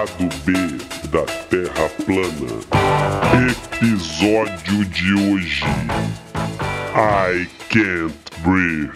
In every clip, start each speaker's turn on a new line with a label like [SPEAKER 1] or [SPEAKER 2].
[SPEAKER 1] Lado B da Terra plana. Episódio de hoje. I can't breathe.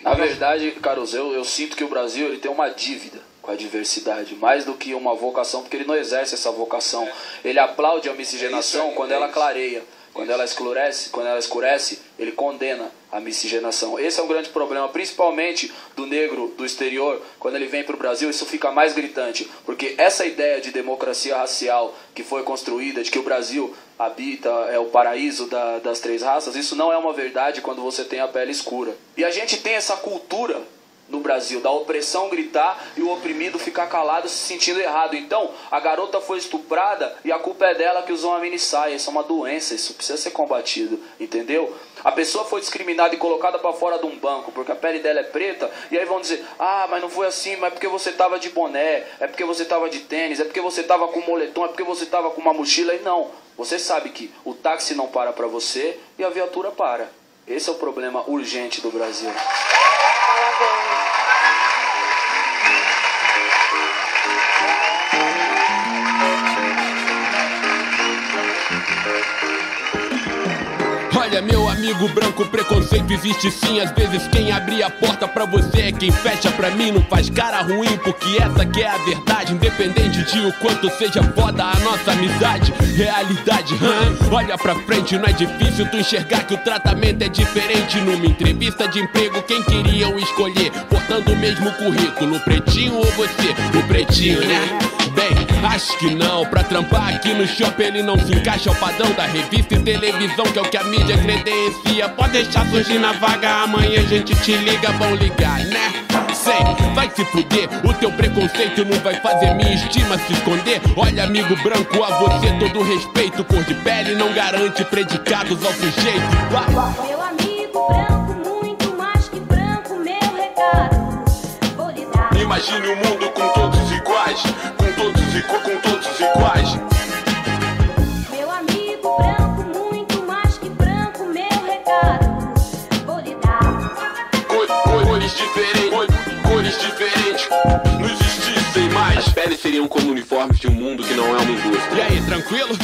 [SPEAKER 2] Na verdade, Carlos, eu, eu sinto que o Brasil ele tem uma dívida com a diversidade, mais do que uma vocação, porque ele não exerce essa vocação. Ele aplaude a miscigenação quando ela clareia. Quando ela escurece, quando ela escurece, ele condena a miscigenação. Esse é um grande problema, principalmente do negro do exterior, quando ele vem para o Brasil, isso fica mais gritante, porque essa ideia de democracia racial que foi construída, de que o Brasil habita é o paraíso da, das três raças, isso não é uma verdade quando você tem a pele escura. E a gente tem essa cultura no Brasil, da opressão gritar e o oprimido ficar calado se sentindo errado. Então, a garota foi estuprada e a culpa é dela que usou uma mini saia. Isso é uma doença, isso precisa ser combatido, entendeu? A pessoa foi discriminada e colocada para fora de um banco porque a pele dela é preta, e aí vão dizer: "Ah, mas não foi assim, mas é porque você tava de boné, é porque você tava de tênis, é porque você tava com moletom, é porque você tava com uma mochila". E não, você sabe que o táxi não para para você e a viatura para. Esse é o problema urgente do Brasil.
[SPEAKER 3] Olha, meu amigo branco, preconceito existe sim. Às vezes quem abre a porta pra você é quem fecha pra mim. Não faz cara ruim, porque essa que é a verdade. Independente de o quanto seja foda a nossa amizade. Realidade, hã? Olha pra frente, não é difícil tu enxergar que o tratamento é diferente. Numa entrevista de emprego, quem queriam escolher? Portando o mesmo currículo, pretinho ou você? O pretinho, né? Bem, acho que não. Pra trampar aqui no shopping ele não se encaixa ao padrão da revista e televisão, que é o que a mídia credencia. Pode deixar surgir na vaga, amanhã a gente te liga, bom ligar, né? Sei, vai se fuder, o teu preconceito não vai fazer minha estima se esconder. Olha, amigo branco, a você todo respeito. Cor de pele não garante predicados ao sujeito.
[SPEAKER 4] Meu amigo branco, muito mais que branco, meu recado. Vou lhe dar.
[SPEAKER 3] Imagine o mundo com seriam como uniformes de um mundo que não é uma indústria. E aí, tranquilo?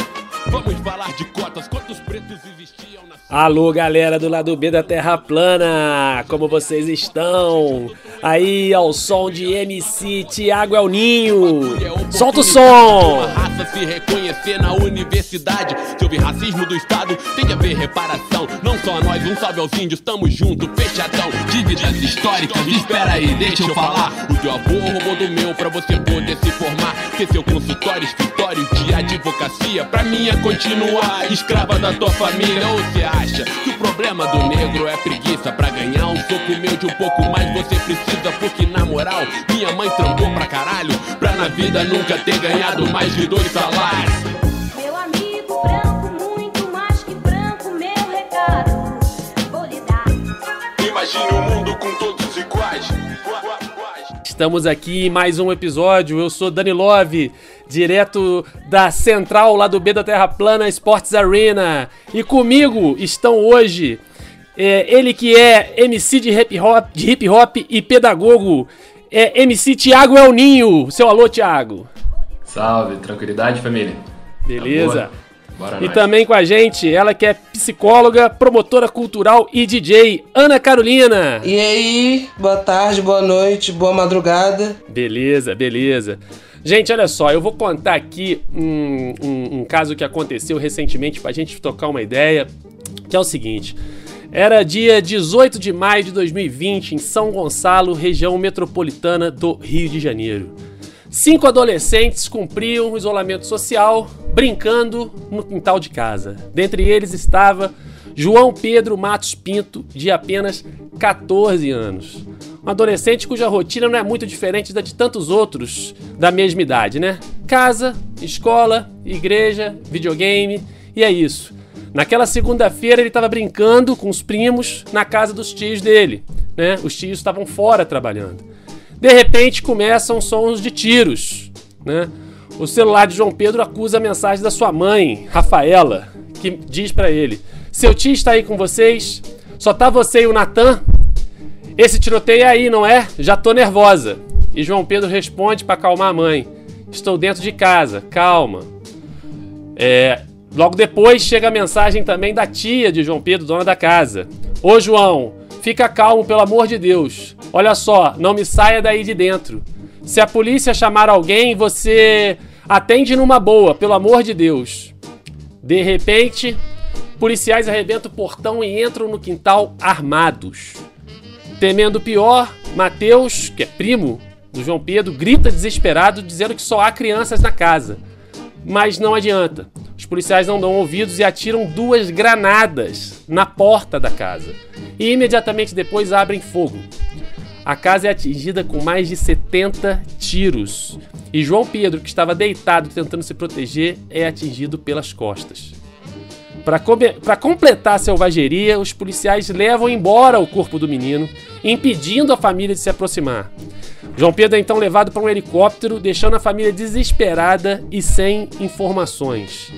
[SPEAKER 3] Vamos falar de cotas. Quantos pretos existiam na
[SPEAKER 5] Alô, galera do lado B da Terra Plana, como vocês estão? Aí, ao som de MC Tiago El Ninho. Solta o som!
[SPEAKER 3] Uma raça se reconhecer na universidade. Se houve racismo do Estado, tem que haver reparação. Não só nós, um salve aos índios, tamo junto, fechadão. Dívidas históricas, espera aí, deixa eu falar. O teu avô roubou do meu pra você poder se formar. Ter seu consultório, escritório de advocacia. Pra mim é continuar escrava da tua família. Ou você acha que o problema do negro é preguiça? Pra ganhar um soco meu de um pouco mais você precisa. Porque na moral, minha mãe trampou pra caralho. Pra na vida nunca ter ganhado mais de dois salários.
[SPEAKER 4] Meu amigo branco, muito mais que branco, meu recado. Vou lhe dar.
[SPEAKER 3] Imagine o mundo com todos iguais.
[SPEAKER 5] Estamos aqui em mais um episódio. Eu sou Dani Love, direto da central lá do B da Terra Plana Sports Arena. E comigo estão hoje é, ele que é MC de hip hop, de hip -hop e pedagogo, é MC Tiago El Ninho. Seu alô, Tiago.
[SPEAKER 6] Salve, tranquilidade, família?
[SPEAKER 5] Beleza?
[SPEAKER 6] Tá? Bora
[SPEAKER 5] E
[SPEAKER 6] nós.
[SPEAKER 5] também com a gente, ela que é psicóloga, promotora cultural e DJ, Ana Carolina.
[SPEAKER 7] E aí, boa tarde, boa noite, boa madrugada.
[SPEAKER 5] Beleza, beleza. Gente, olha só, eu vou contar aqui um, um- um caso que aconteceu recentemente pra gente trocar uma ideia, que é o seguinte. Era dia 18 de maio de 2020, em São Gonçalo, região metropolitana do Rio de Janeiro. Cinco adolescentes cumpriam o isolamento social, brincando no quintal de casa. Dentre eles estava João Pedro Matos Pinto, de apenas 14 anos. Um adolescente cuja rotina não é muito diferente da de tantos outros da mesma idade, né? Casa, escola, igreja, videogame, e é isso. Naquela segunda-feira ele estava brincando com os primos na casa dos tios dele, né? Os tios estavam fora trabalhando. De repente começam sons de tiros, né? O celular de João Pedro acusa a mensagem da sua mãe, Rafaela, que diz pra ele: "Seu tio está aí com vocês? Só tá você e o Natan? Esse tiroteio é aí, não é? Já tô nervosa." E João Pedro responde para acalmar a mãe: Estou dentro de casa, calma. É, logo depois chega a mensagem também da tia de João Pedro, dona da casa: Ô João, fica calmo, pelo amor de Deus. Olha só, não me saia daí de dentro. Se a polícia chamar alguém, você atende numa boa, pelo amor de Deus. De repente, policiais arrebentam o portão e entram no quintal armados. Temendo pior, Mateus, que é primo do João Pedro, grita desesperado, dizendo que só há crianças na casa. Mas não adianta. Os policiais não dão ouvidos e atiram duas granadas na porta da casa. E imediatamente depois abrem fogo. A casa é atingida com mais de 70 tiros. E João Pedro, que estava deitado tentando se proteger, é atingido pelas costas. Para completar a selvageria, os policiais levam embora o corpo do menino, impedindo a família de se aproximar. João Pedro é então levado para um helicóptero, deixando a família desesperada e sem informações.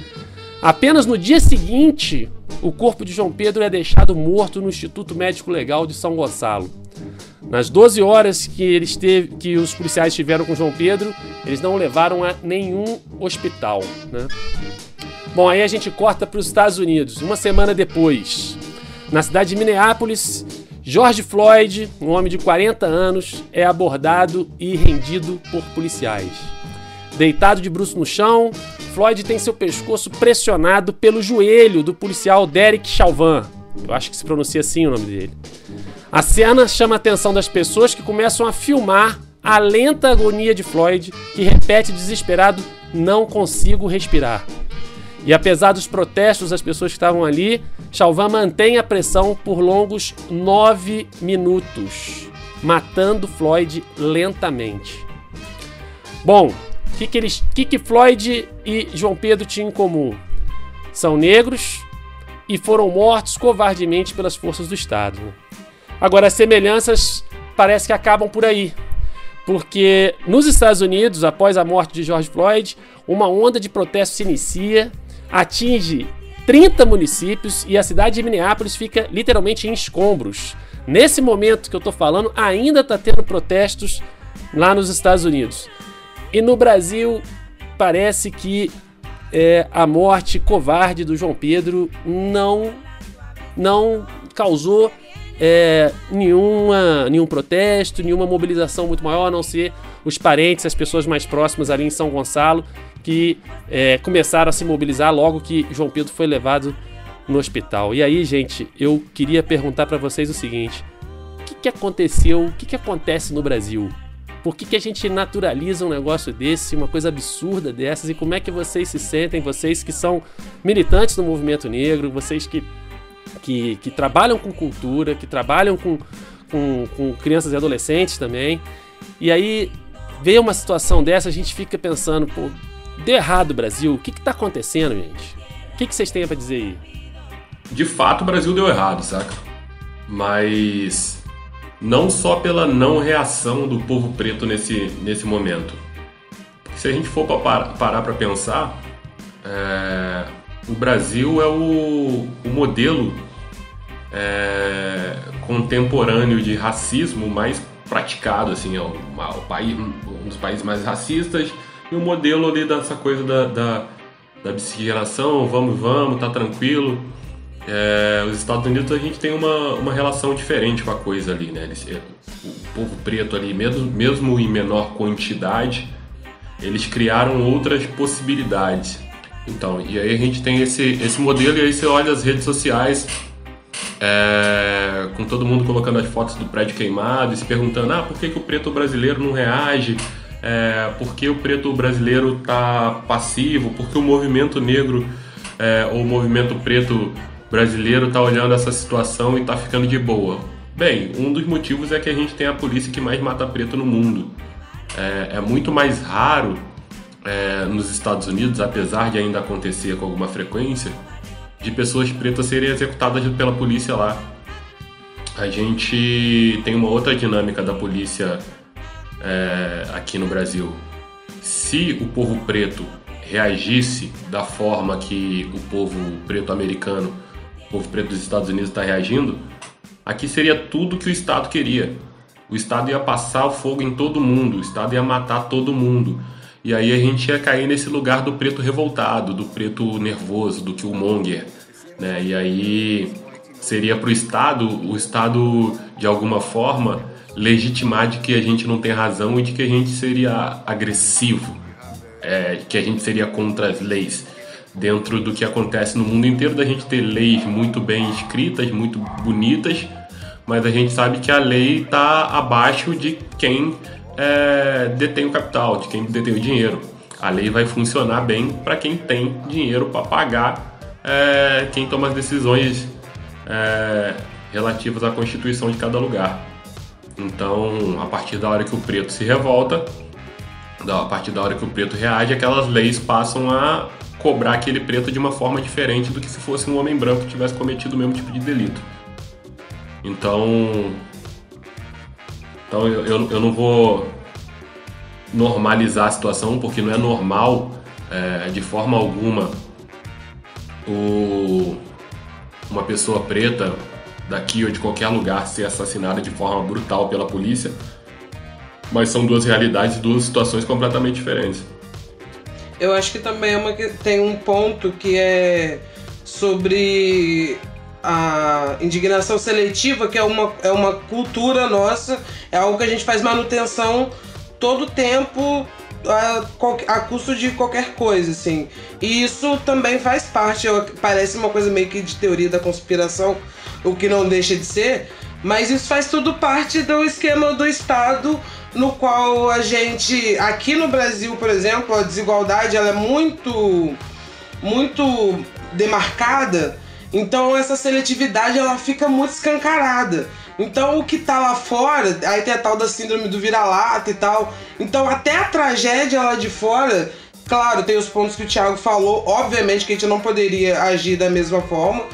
[SPEAKER 5] Apenas no dia seguinte, o corpo de João Pedro é deixado morto no Instituto Médico Legal de São Gonçalo. Nas 12 horas que, eles teve, que os policiais estiveram com João Pedro, eles não o levaram a nenhum hospital. Né? Bom, aí a gente corta para os Estados Unidos. Uma semana depois, na cidade de Minneapolis, George Floyd, um homem de 40 anos, é abordado e rendido por policiais. Deitado de bruço no chão, Floyd tem seu pescoço pressionado pelo joelho do policial Derek Chauvin. Eu acho que se pronuncia assim o nome dele. A cena chama a atenção das pessoas que começam a filmar a lenta agonia de Floyd, que repete desesperado: Não consigo respirar. E apesar dos protestos das pessoas que estavam ali, Chauvin mantém a pressão por longos nove minutos, matando Floyd lentamente. Bom, o que, que, eles, que, que Floyd e João Pedro tinham em comum? São negros e foram mortos covardemente pelas forças do Estado. Agora, as semelhanças parece que acabam por aí. Porque nos Estados Unidos, após a morte de George Floyd, uma onda de protesto se inicia atinge 30 municípios e a cidade de Minneapolis fica literalmente em escombros. Nesse momento que eu tô falando, ainda tá tendo protestos lá nos Estados Unidos. E no Brasil, parece que é, a morte covarde do João Pedro não, não causou é, nenhuma, nenhum protesto, nenhuma mobilização muito maior, a não ser os parentes, as pessoas mais próximas ali em São Gonçalo, que é, começaram a se mobilizar logo que João Pedro foi levado no hospital. E aí, gente, eu queria perguntar para vocês o seguinte: o que, que aconteceu? O que, que acontece no Brasil? Por que, que a gente naturaliza um negócio desse, uma coisa absurda dessas? E como é que vocês se sentem, vocês que são militantes do movimento negro, vocês que, que, que trabalham com cultura, que trabalham com, com, com crianças e adolescentes também? E aí, vê uma situação dessa, a gente fica pensando, pô, Deu errado, Brasil. O que está acontecendo, gente? O que, que vocês têm para dizer aí?
[SPEAKER 6] De fato, o Brasil deu errado, saca? Mas não só pela não reação do povo preto nesse, nesse momento. Porque se a gente for para, parar para pensar, é, o Brasil é o, o modelo é, contemporâneo de racismo mais praticado, assim, é o, o país, um dos países mais racistas e o modelo ali dessa coisa da, da, da vamos, vamos, tá tranquilo. É, os Estados Unidos a gente tem uma, uma relação diferente com a coisa ali, né? Eles, é, o povo preto ali, mesmo, mesmo em menor quantidade, eles criaram outras possibilidades. Então, e aí a gente tem esse, esse modelo, e aí você olha as redes sociais, é, com todo mundo colocando as fotos do prédio queimado e se perguntando: ah, por que, que o preto brasileiro não reage? É, porque o preto brasileiro está passivo, porque o movimento negro é, ou o movimento preto brasileiro está olhando essa situação e está ficando de boa. Bem, um dos motivos é que a gente tem a polícia que mais mata preto no mundo. É, é muito mais raro é, nos Estados Unidos, apesar de ainda acontecer com alguma frequência, de pessoas pretas serem executadas pela polícia lá. A gente tem uma outra dinâmica da polícia é, aqui no Brasil. Se o povo preto reagisse da forma que o povo preto americano, o povo preto dos Estados Unidos está reagindo, aqui seria tudo que o Estado queria. o Estado ia passar o fogo em todo mundo, o Estado ia matar todo mundo. E aí a gente ia cair nesse lugar do preto revoltado, do preto nervoso, do Killmonger. Né? E aí seria para o Estado, o Estado de alguma forma legitimar de que a gente não tem razão e de que a gente seria agressivo, é, que a gente seria contra as leis. Dentro do que acontece no mundo inteiro, da gente ter leis muito bem escritas, muito bonitas, mas a gente sabe que a lei está abaixo de quem é, detém o capital, de quem detém o dinheiro. A lei vai funcionar bem para quem tem dinheiro para pagar é, quem toma as decisões é, relativas à constituição de cada lugar. Então, a partir da hora que o preto se revolta, a partir da hora que o preto reage, aquelas leis passam a cobrar aquele preto de uma forma diferente do que se fosse um homem branco que tivesse cometido o mesmo tipo de delito. Então, então eu, eu, eu não vou normalizar a situação, porque não é normal é, de forma alguma o, uma pessoa preta daqui ou de qualquer lugar ser assassinada de forma brutal pela polícia, mas são duas realidades, duas situações completamente diferentes.
[SPEAKER 7] Eu acho que também é uma, tem um ponto que é sobre a indignação seletiva, que é uma, é uma cultura nossa, é algo que a gente faz manutenção todo tempo a, a custo de qualquer coisa, assim. E isso também faz parte, parece uma coisa meio que de teoria da conspiração, o que não deixa de ser, mas isso faz tudo parte do esquema do Estado no qual a gente, aqui no Brasil, por exemplo, a desigualdade ela é muito, muito demarcada então essa seletividade ela fica muito escancarada. Então o que tá lá fora, aí tem a tal da síndrome do vira-lata e tal. Então até a tragédia lá de fora, claro, tem os pontos que o Thiago falou, obviamente que a gente não poderia agir da mesma forma,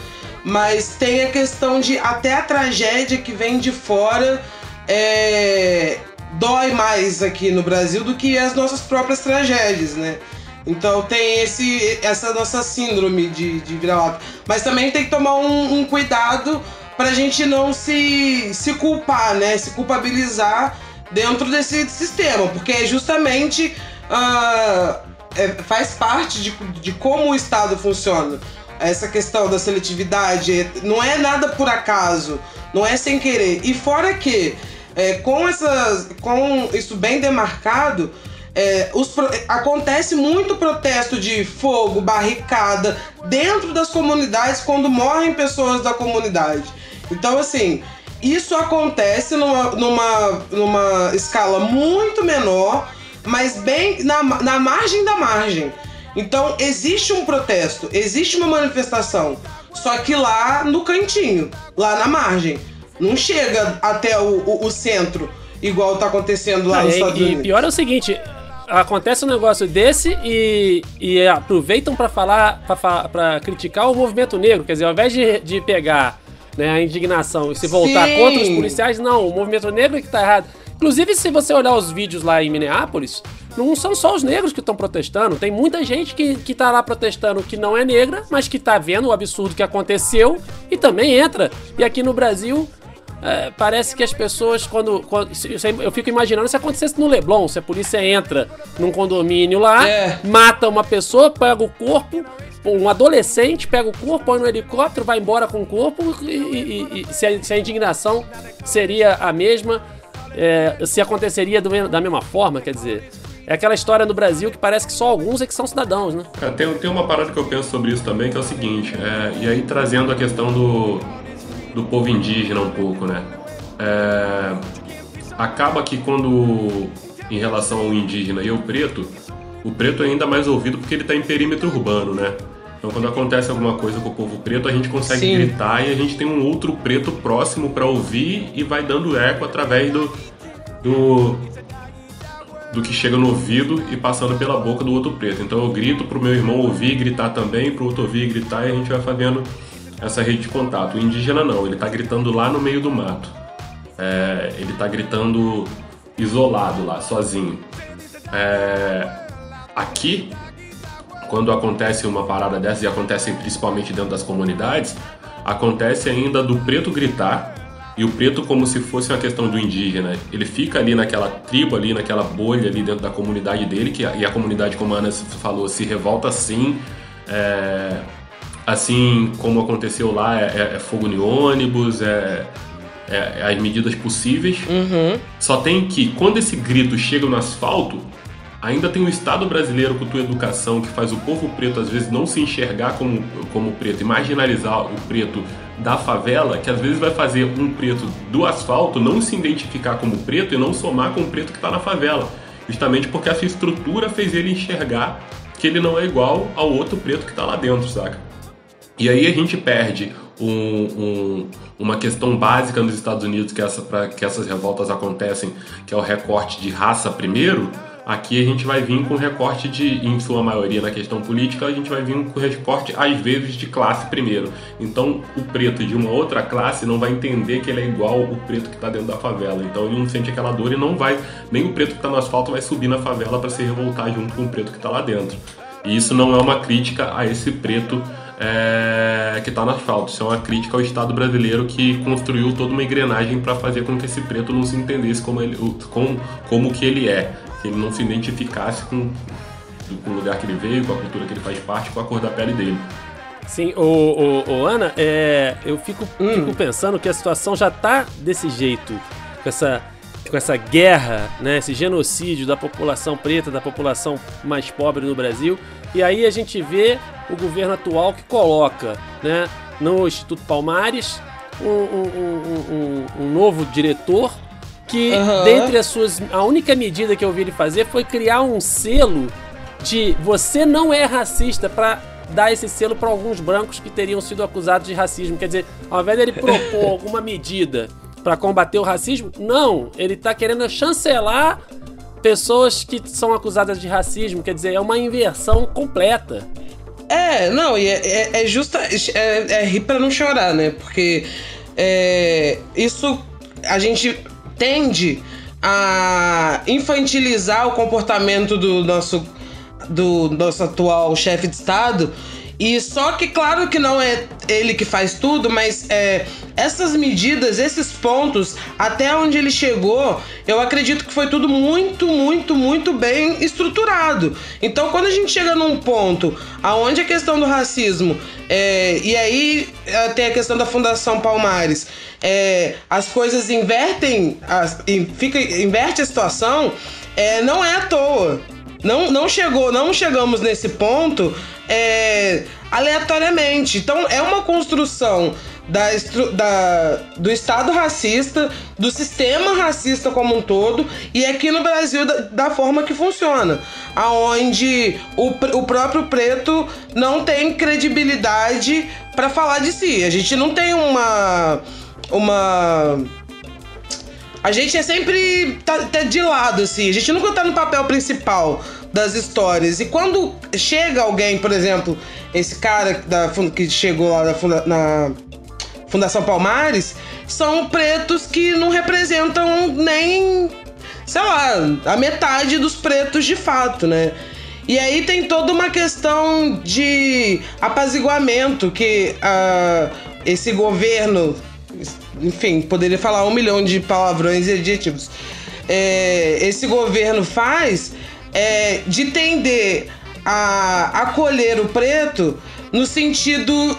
[SPEAKER 7] mas tem a questão de até a tragédia que vem de fora é, dói mais aqui no Brasil do que as nossas próprias tragédias, né? Então tem esse, essa nossa síndrome de, de vira-lata. Mas também tem que tomar um, um cuidado pra gente não se, se culpar, né? Se culpabilizar dentro desse sistema, porque é justamente uh, é, faz parte de, de como o Estado funciona. Essa questão da seletividade não é nada por acaso, não é sem querer. E fora que, é, com, essas, com isso bem demarcado, é, os, acontece muito protesto de fogo, barricada dentro das comunidades quando morrem pessoas da comunidade. Então, assim, isso acontece numa, numa, numa escala muito menor, mas bem na, na margem da margem. Então, existe um protesto, existe uma manifestação, só que lá no cantinho, lá na margem. Não chega até o, o, o centro, igual tá acontecendo lá ah, nos Estados Unidos.
[SPEAKER 5] E pior é o seguinte, acontece um negócio desse e, e aproveitam para falar, para criticar o movimento negro. Quer dizer, ao invés de, de pegar né, a indignação e se voltar Sim. contra os policiais, não, o movimento negro é que tá errado. Inclusive, se você olhar os vídeos lá em Minneapolis, não são só os negros que estão protestando, tem muita gente que, que tá lá protestando que não é negra, mas que tá vendo o absurdo que aconteceu e também entra. E aqui no Brasil, é, parece que as pessoas, quando, quando, Eu fico imaginando se acontecesse no Leblon, se a polícia entra num condomínio lá, é. mata uma pessoa, pega o corpo, um adolescente pega o corpo, põe no helicóptero, vai embora com o corpo, e, e, e se, a, se, a, indignação seria a mesma, é, se aconteceria do, da mesma forma, quer dizer. É aquela história no Brasil que parece que só alguns é que são cidadãos, né?
[SPEAKER 6] É, tem, tem uma parada que eu penso sobre isso também, que é o seguinte, é, e aí trazendo a questão do do povo indígena um pouco, né? É, acaba que quando, em relação ao indígena e ao preto, o preto é ainda mais ouvido porque ele está em perímetro urbano, né? Então, quando acontece alguma coisa com o povo preto, a gente consegue Sim. gritar e a gente tem um outro preto próximo para ouvir e vai dando eco através do, do, do que chega no ouvido e passando pela boca do outro preto. Então, eu grito pro meu irmão ouvir gritar também, pro outro ouvir gritar, e a gente vai fazendo essa rede de contato. O indígena não, ele está gritando lá no meio do mato. É, ele está gritando isolado lá, sozinho. É, aqui, quando acontece uma parada dessa, e acontece principalmente dentro das comunidades, acontece ainda do preto gritar e o preto como se fosse uma questão do indígena. Ele fica ali naquela tribo, ali naquela bolha ali dentro da comunidade dele, que, e a comunidade, como a Ana falou, se revolta sim. É, assim como aconteceu lá, é, é, é fogo de ônibus, é, é, é as medidas possíveis. Só tem que, quando esse grito chega no asfalto, ainda tem o Estado brasileiro com tua educação que faz o povo preto às vezes não se enxergar como, como preto e marginalizar o preto da favela, que às vezes vai fazer um preto do asfalto não se identificar como preto e não somar com o preto que está na favela. Justamente porque essa estrutura fez ele enxergar que ele não é igual ao outro preto que está lá dentro, saca? E aí a gente perde um- um- uma questão básica nos Estados Unidos que, essa, pra, que essas revoltas acontecem, que é o recorte de raça primeiro. Aqui a gente vai vir com recorte de, em sua maioria na questão política, a gente vai vir com recorte às vezes de classe primeiro. Então o preto de uma outra classe não vai entender que ele é igual o preto que está dentro da favela. Então ele não sente aquela dor e não vai, nem o preto que está no asfalto vai subir na favela para se revoltar junto com o preto que está lá dentro. E isso não é uma crítica a esse preto é, que está no asfalto. Isso é uma crítica ao Estado brasileiro que construiu toda uma engrenagem para fazer com que esse preto não se entendesse como, ele, o- com, como que ele é. Que ele não se identificasse com, com o lugar que ele veio, com a cultura que ele faz parte, com a cor da pele dele.
[SPEAKER 5] Sim, o, o, o Ana, é, eu fico, fico pensando que a situação já tá desse jeito, com essa, com essa guerra, né, esse genocídio da população preta, da população mais pobre no Brasil. E aí a gente vê o governo atual que coloca né, no Instituto Palmares um, um- um- um- um novo diretor que, dentre as suas. A única medida que eu vi ele fazer foi criar um selo de você não é racista pra dar esse selo pra alguns brancos que teriam sido acusados de racismo. Quer dizer, ao invés dele propor alguma medida pra combater o racismo, não, ele tá querendo chancelar pessoas que são acusadas de racismo. Quer dizer, é uma inversão completa.
[SPEAKER 7] É, não, e é, é, é justa. É, é rir pra não chorar, né? Porque é, isso a gente tende a infantilizar o comportamento do nosso, do nosso atual chefe de Estado. E só que, claro que não é ele que faz tudo, mas é, essas medidas, esses pontos, até onde ele chegou, eu acredito que foi tudo muito, muito, muito bem estruturado. Então, quando a gente chega num ponto aonde a questão do racismo, é, e aí é, tem a questão da Fundação Palmares, é, as coisas invertem, as, fica, inverte a situação, é, não é à toa. Não, não chegou, não chegamos nesse ponto é, aleatoriamente. Então é uma construção da, da- do Estado racista, do sistema racista como um todo, e aqui no Brasil da, da forma que funciona. Aonde o, o próprio preto não tem credibilidade para falar de si. A gente não tem uma. uma a gente é sempre tá, tá de lado, assim. A gente nunca tá no papel principal das histórias. E quando chega alguém, por exemplo, esse cara da, que chegou lá na, funda- na Fundação Palmares, são pretos que não representam nem, sei lá, a metade dos pretos de fato, né? E aí tem toda uma questão de apaziguamento que ah, esse governo, enfim, poderia falar um milhão de palavrões e adjetivos. É, esse governo faz é, de tender a acolher o preto no sentido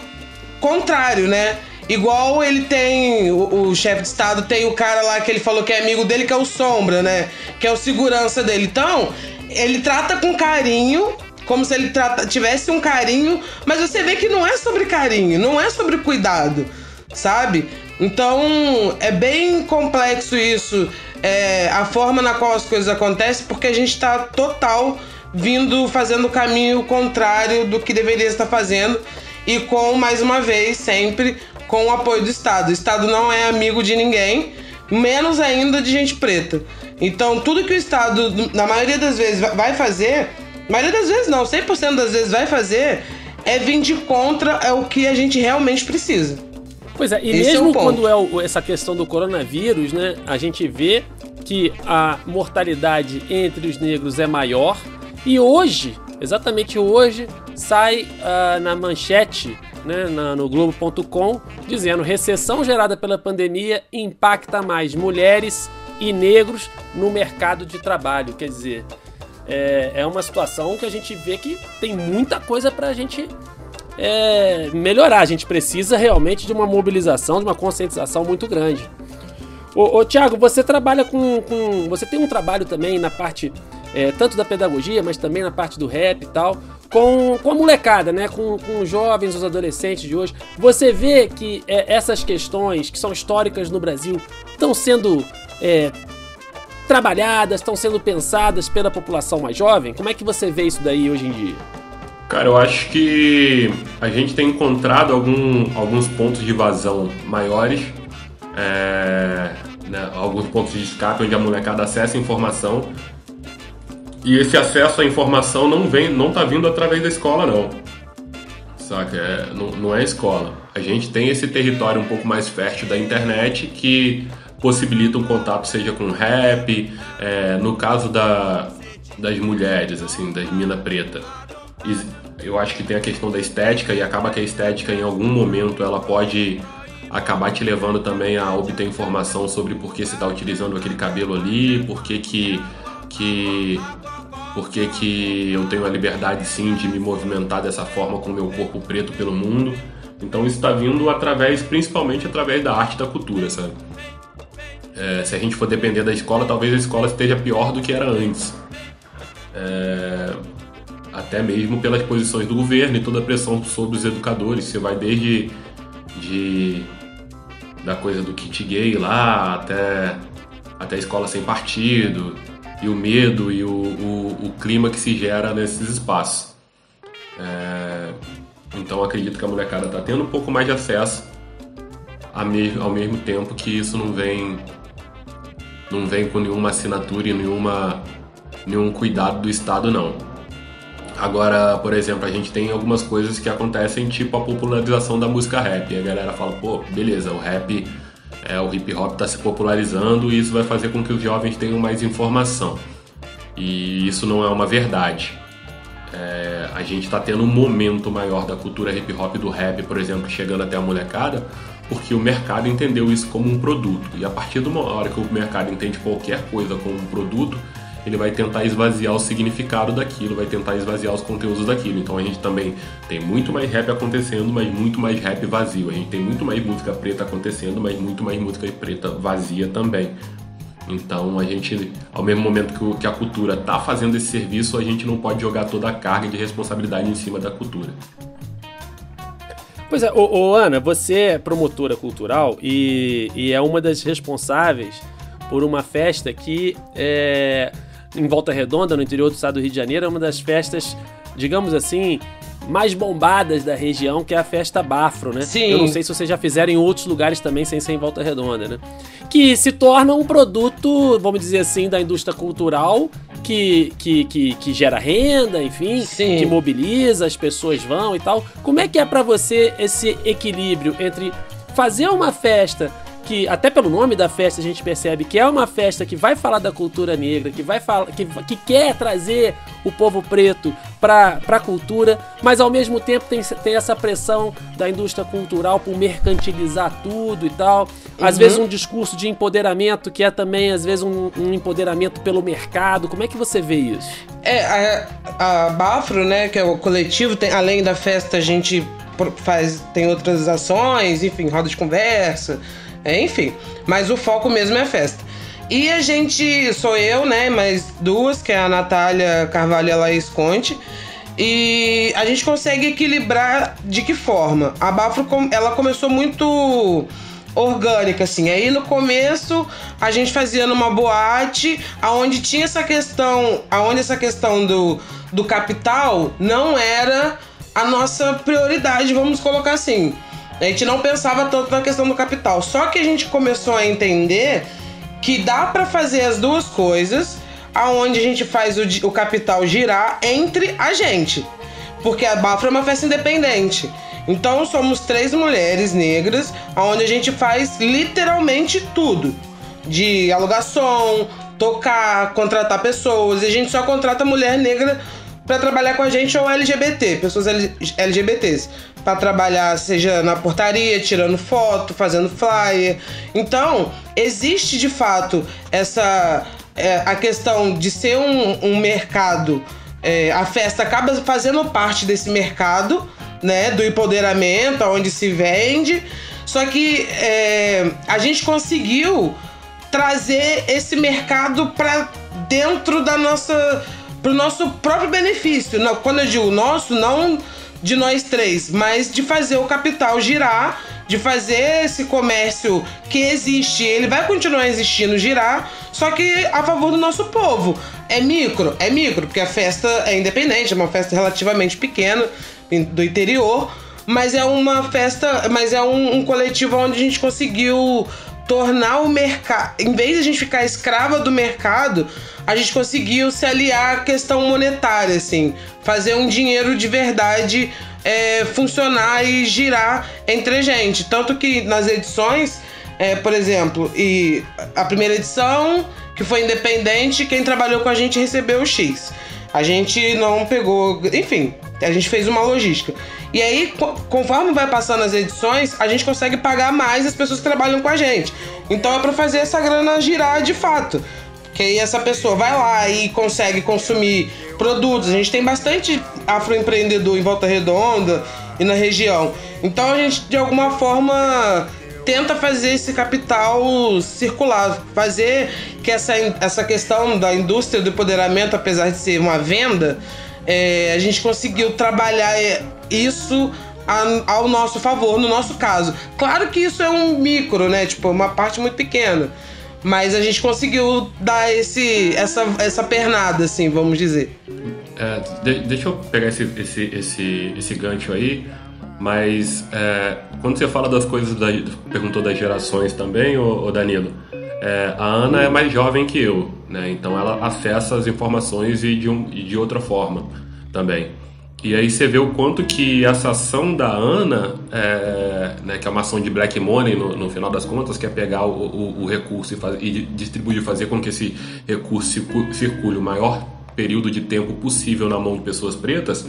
[SPEAKER 7] contrário, né? Igual ele tem, o, o chefe de estado tem o cara lá que ele falou que é amigo dele, que é o Sombra, né? Que é o segurança dele. Então, ele trata com carinho, como se ele trata, tivesse um carinho, mas você vê que não é sobre carinho, não é sobre cuidado, sabe? Então, é bem complexo isso, é, a forma na qual as coisas acontecem, porque a gente tá total vindo fazendo o caminho contrário do que deveria estar fazendo e com, mais uma vez, sempre com o apoio do Estado. O Estado não é amigo de ninguém, menos ainda de gente preta. Então, tudo que o Estado, na maioria das vezes, va- vai fazer, maioria das vezes não, 100% das vezes vai fazer, é vir de contra é o que a gente realmente precisa.
[SPEAKER 5] Pois é, e
[SPEAKER 7] Esse é
[SPEAKER 5] mesmo
[SPEAKER 7] ponto.
[SPEAKER 5] quando é o- essa questão do coronavírus, né, a gente vê que a mortalidade entre os negros é maior. E hoje, exatamente hoje, sai ah, na manchete né, na- no Globo.com, dizendo: recessão gerada pela pandemia impacta mais mulheres e negros no mercado de trabalho. Quer dizer, é, é uma situação que a gente vê que tem muita coisa pra gente é, melhorar. A gente precisa realmente de uma mobilização, de uma conscientização muito grande. Ô, ô Tiago, você trabalha com, com- Você tem um trabalho também na parte. é, tanto da pedagogia, mas também na parte do rap e tal. Com, com a molecada, né? Com, com os jovens, os adolescentes de hoje. Você vê que é, essas questões que são históricas no Brasil estão sendo é, trabalhadas, estão sendo pensadas pela população mais jovem? Como é que você vê isso daí hoje em dia?
[SPEAKER 6] Cara, eu acho que a gente tem encontrado algum- alguns pontos de vazão maiores, é, né, alguns pontos de escape onde a molecada acessa a informação. E esse acesso à informação não vem, não tá vindo através da escola, não. Saca? É, não, não é escola. A gente tem esse território um pouco mais fértil da internet que possibilita um contato, seja com rap, é, no caso da, das mulheres, assim, das mina preta. Eu acho que tem a questão da estética e acaba que a estética em algum momento ela pode acabar te levando também a obter informação sobre por que você está utilizando aquele cabelo ali, por que que, que por que, que eu tenho a liberdade sim de me movimentar dessa forma com meu corpo preto pelo mundo. Então isso está vindo através, principalmente através da arte e da cultura, sabe? É, se a gente for depender da escola, talvez a escola esteja pior do que era antes. É, até mesmo pelas posições do governo e toda a pressão sobre os educadores. Você vai desde de, da coisa do kit gay lá até, até escola sem partido e o medo e o, o, o clima que se gera nesses espaços. É, então acredito que a molecada está tendo um pouco mais de acesso a me- ao mesmo tempo que isso não vem não vem com nenhuma assinatura e nenhuma, nenhum cuidado do Estado não. Agora, por exemplo, a gente tem algumas coisas que acontecem, tipo a popularização da música rap. E a galera fala, pô, beleza, o rap, é, o hip hop está se popularizando e isso vai fazer com que os jovens tenham mais informação. E isso não é uma verdade. É, a gente está tendo um momento maior da cultura hip hop do rap, por exemplo, chegando até a molecada, porque o mercado entendeu isso como um produto. E a partir de uma hora que o mercado entende qualquer coisa como um produto, ele vai tentar esvaziar o significado daquilo, vai tentar esvaziar os conteúdos daquilo. Então a gente também tem muito mais rap acontecendo, mas muito mais rap vazio. A gente tem muito mais música preta acontecendo, mas muito mais música preta vazia também. Então a gente, ao mesmo momento que, a cultura está fazendo esse serviço, a gente não pode jogar toda a carga de responsabilidade em cima da cultura.
[SPEAKER 5] Pois é, ô, ô, Ana, você é promotora cultural e, e é uma das responsáveis por uma festa que é, em Volta Redonda, no interior do estado do Rio de Janeiro, é uma das festas, digamos assim, mais bombadas da região, que é a festa Bafro, né?
[SPEAKER 7] Sim.
[SPEAKER 5] Eu não sei se vocês já fizeram em outros lugares também, sem ser em Volta Redonda, né? Que se torna um produto, vamos dizer assim, da indústria cultural que, que, que, que gera renda, enfim,
[SPEAKER 7] Sim.
[SPEAKER 5] que mobiliza, as pessoas vão e tal. Como é que é pra você esse equilíbrio entre fazer uma festa que até pelo nome da festa a gente percebe que é uma festa que vai falar da cultura negra, que vai falar que, que quer trazer o povo preto pra, pra cultura, mas ao mesmo tempo tem, tem essa pressão da indústria cultural por mercantilizar tudo e tal. Às
[SPEAKER 7] Uhum.
[SPEAKER 5] vezes um discurso de empoderamento que é também às vezes um, um empoderamento pelo mercado. Como é que você vê isso?
[SPEAKER 7] É, a, a Bafro, né, que é o coletivo, tem, além da festa a gente faz, tem outras ações, enfim, roda de conversa, enfim. Mas o foco mesmo é a festa. E a gente, sou eu, né, mais duas, que é a Natália Carvalho e a Laís Conte. E a gente consegue equilibrar de que forma? A Bafro, ela começou muito orgânica, assim. Aí no começo a gente fazia numa boate, aonde tinha essa questão, aonde essa questão do, do capital não era a nossa prioridade, vamos colocar assim. A gente não pensava tanto na questão do capital. Só que a gente começou a entender que dá pra fazer as duas coisas, aonde a gente faz o, o capital girar entre a gente. Porque a Bafra é uma festa independente. Então somos três mulheres negras, onde a gente faz literalmente tudo. De alugar som, tocar, contratar pessoas. E a gente só contrata mulher negra para trabalhar com a gente ou LGBT, pessoas LGBTs, para trabalhar seja na portaria, tirando foto, fazendo flyer. Então, existe de fato essa é, a questão de ser um, um mercado. é, a festa acaba fazendo parte desse mercado, né, do empoderamento, onde se vende. Só que é, a gente conseguiu trazer esse mercado para dentro da nossa pro nosso próprio benefício. Quando eu digo nosso, não de nós três, mas de fazer o capital girar, de fazer esse comércio que existe, ele vai continuar existindo, girar, só que a favor do nosso povo. É micro, é micro, porque a festa é independente, é uma festa relativamente pequena do interior, mas é uma festa, mas é um, um coletivo onde a gente conseguiu tornar o mercado, em vez de a gente ficar escrava do mercado, a gente conseguiu se aliar à questão monetária, assim, fazer um dinheiro de verdade é, funcionar e girar entre a gente. Tanto que nas edições, é, por exemplo, e a primeira edição, que foi independente, quem trabalhou com a gente recebeu o X. A gente não pegou. Enfim, a gente fez uma logística. E aí, co- conforme vai passando as edições, a gente consegue pagar mais as pessoas que trabalham com a gente. Então é pra fazer essa grana girar de fato. Que aí essa pessoa vai lá e consegue consumir produtos. A gente tem bastante afroempreendedor em Volta Redonda e na região. Então a gente, de alguma forma, tenta fazer esse capital circular, fazer que essa, essa questão da indústria do empoderamento, apesar de ser uma venda, é, a gente conseguiu trabalhar é, isso a- ao nosso favor, no nosso caso. Claro que isso é um micro, né? Tipo, uma parte muito pequena. Mas a gente conseguiu dar esse, essa, essa pernada, assim, vamos dizer.
[SPEAKER 6] É, de- deixa eu pegar esse, esse, esse, esse gancho aí, mas é, quando você fala das coisas, da, perguntou das gerações também, ô, ô Danilo, é, a Ana é mais jovem que eu, né? Então ela acessa as informações e de, um, e de outra forma também. E aí você vê o quanto que essa ação da Ana, é, né, que é uma ação de black money no, no final das contas, que é pegar o, o, o recurso e, faz, e distribuir, fazer com que esse recurso circu- circule o maior período de tempo possível na mão de pessoas pretas,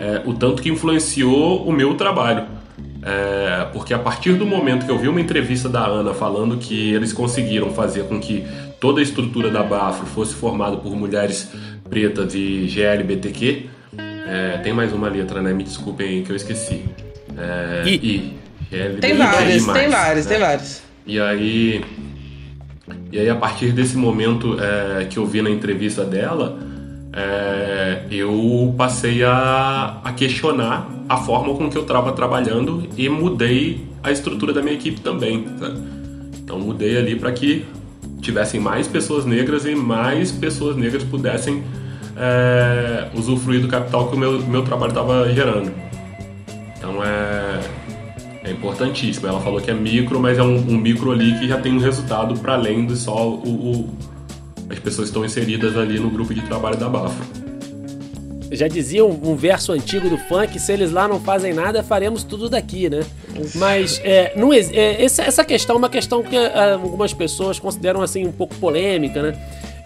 [SPEAKER 6] é, o tanto que influenciou o meu trabalho. É, porque a partir do momento que eu vi uma entrevista da Ana falando que eles conseguiram fazer com que toda a estrutura da Bafro fosse formada por mulheres pretas e GLBTQ, é, tem mais uma letra, né? Me desculpem que eu esqueci. É,
[SPEAKER 5] I.
[SPEAKER 6] I. GLBTQI+,
[SPEAKER 7] Tem várias, tem várias,
[SPEAKER 6] né?
[SPEAKER 7] tem várias.
[SPEAKER 6] E aí, e aí a partir desse momento é, que eu vi na entrevista dela, é, eu passei a, a questionar a forma com que eu estava trabalhando e mudei a estrutura da minha equipe também. sabe? Então mudei ali para que tivessem mais pessoas negras e mais pessoas negras pudessem é, usufruir do capital que o meu, meu trabalho estava gerando. Então é, é importantíssimo. Ela falou que é micro, mas é um, um micro ali que já tem um resultado para além de só o, o- as pessoas estão inseridas ali no grupo de trabalho da Bafra.
[SPEAKER 5] Já dizia um, um verso antigo do funk: se eles lá não fazem nada, faremos tudo daqui, né? Mas é, não é, essa, questão é uma questão que ah, algumas pessoas consideram assim um pouco polêmica, né?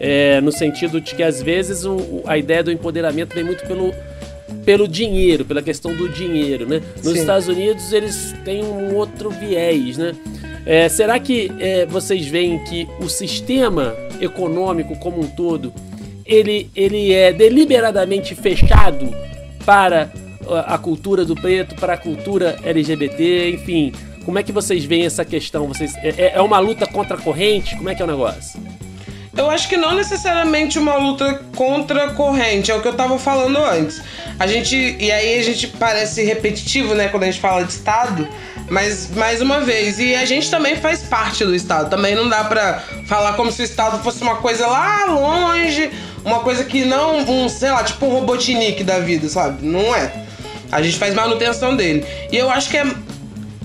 [SPEAKER 5] É, no sentido de que às vezes o- a ideia do empoderamento vem muito pelo, pelo dinheiro, pela questão do dinheiro, né? Nos
[SPEAKER 7] Sim.
[SPEAKER 5] Estados Unidos eles têm um outro viés, né? É, será que é, vocês veem que o sistema econômico como um todo ele, ele é deliberadamente fechado para a a cultura do preto, para a cultura LGBT, enfim. Como é que vocês veem essa questão? Vocês, é, é uma luta contra a corrente? Como é que é o negócio?
[SPEAKER 7] Eu acho que não necessariamente uma luta contra a corrente, é o que eu tava falando antes. A gente. E aí a gente parece repetitivo, né, quando a gente fala de Estado. Mas, mais uma vez, e a gente também faz parte do Estado. Também não dá pra falar como se o Estado fosse uma coisa lá longe, uma coisa que não, um, sei lá, tipo um Robotnik da vida, sabe? Não é. A gente faz manutenção dele. E eu acho que é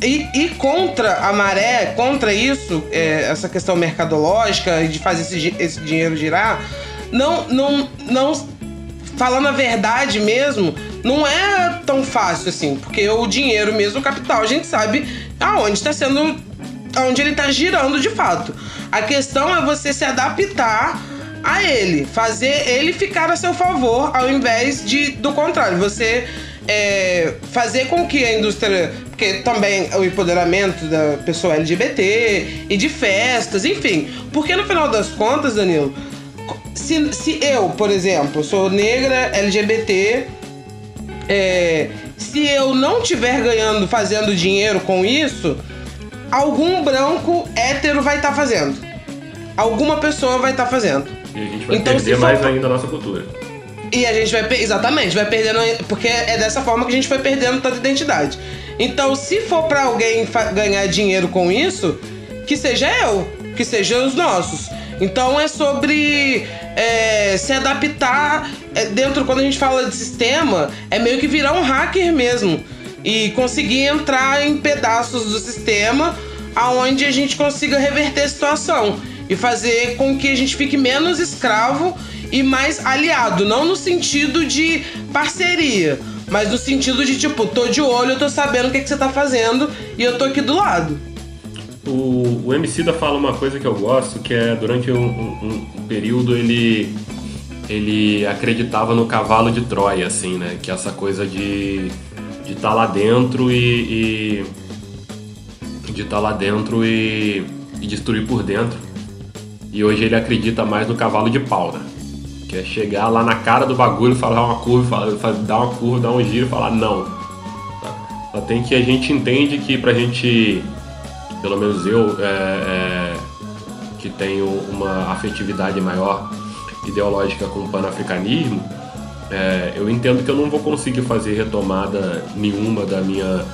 [SPEAKER 7] e, e contra a maré, contra isso, é, essa questão mercadológica e de fazer esse, esse dinheiro girar, não, não, não. Falando a verdade mesmo, não é tão fácil assim, porque o dinheiro mesmo, o capital, a gente sabe aonde está sendo. aonde ele está girando de fato. A questão é você se adaptar a ele, fazer ele ficar a seu favor, ao invés de do contrário, você é, fazer com que a indústria. Porque também o empoderamento da pessoa LGBT e de festas, enfim. Porque no final das contas, Danilo, se, se eu, por exemplo, sou negra, LGBT, é, se eu não tiver ganhando, fazendo dinheiro com isso, algum branco hétero vai estar fazendo. Alguma pessoa vai estar fazendo.
[SPEAKER 6] E a gente vai
[SPEAKER 7] Então,
[SPEAKER 6] perder mais ainda a nossa cultura.
[SPEAKER 7] E a gente vai. Exatamente, vai perdendo. Porque é dessa forma que a gente vai perdendo tanta identidade. Então, se for pra alguém ganhar dinheiro com isso, que seja eu, que sejam os nossos. Então é sobre é, se adaptar é, dentro, quando a gente fala de sistema, é meio que virar um hacker mesmo. E conseguir entrar em pedaços do sistema aonde a gente consiga reverter a situação e fazer com que a gente fique menos escravo e mais aliado, não no sentido de parceria, mas no sentido de tipo, tô de olho, tô sabendo o que, que você tá fazendo e eu tô aqui do lado.
[SPEAKER 6] O, o MC da fala uma coisa que eu gosto, que é durante um, um- um período ele ele acreditava no cavalo de Troia, assim, né? Que é essa coisa de de estar lá dentro e, e de estar lá dentro e, e destruir por dentro. E hoje ele acredita mais no cavalo de pau, né? Que é chegar lá na cara do bagulho, falar uma curva, falar- fa- dar uma curva, dar um giro e falar não. Tá? Só tem que a gente entende que pra gente pelo menos eu, é, é, que tenho uma afetividade maior ideológica com o panafricanismo, é, eu entendo que eu não vou conseguir fazer retomada nenhuma da minha,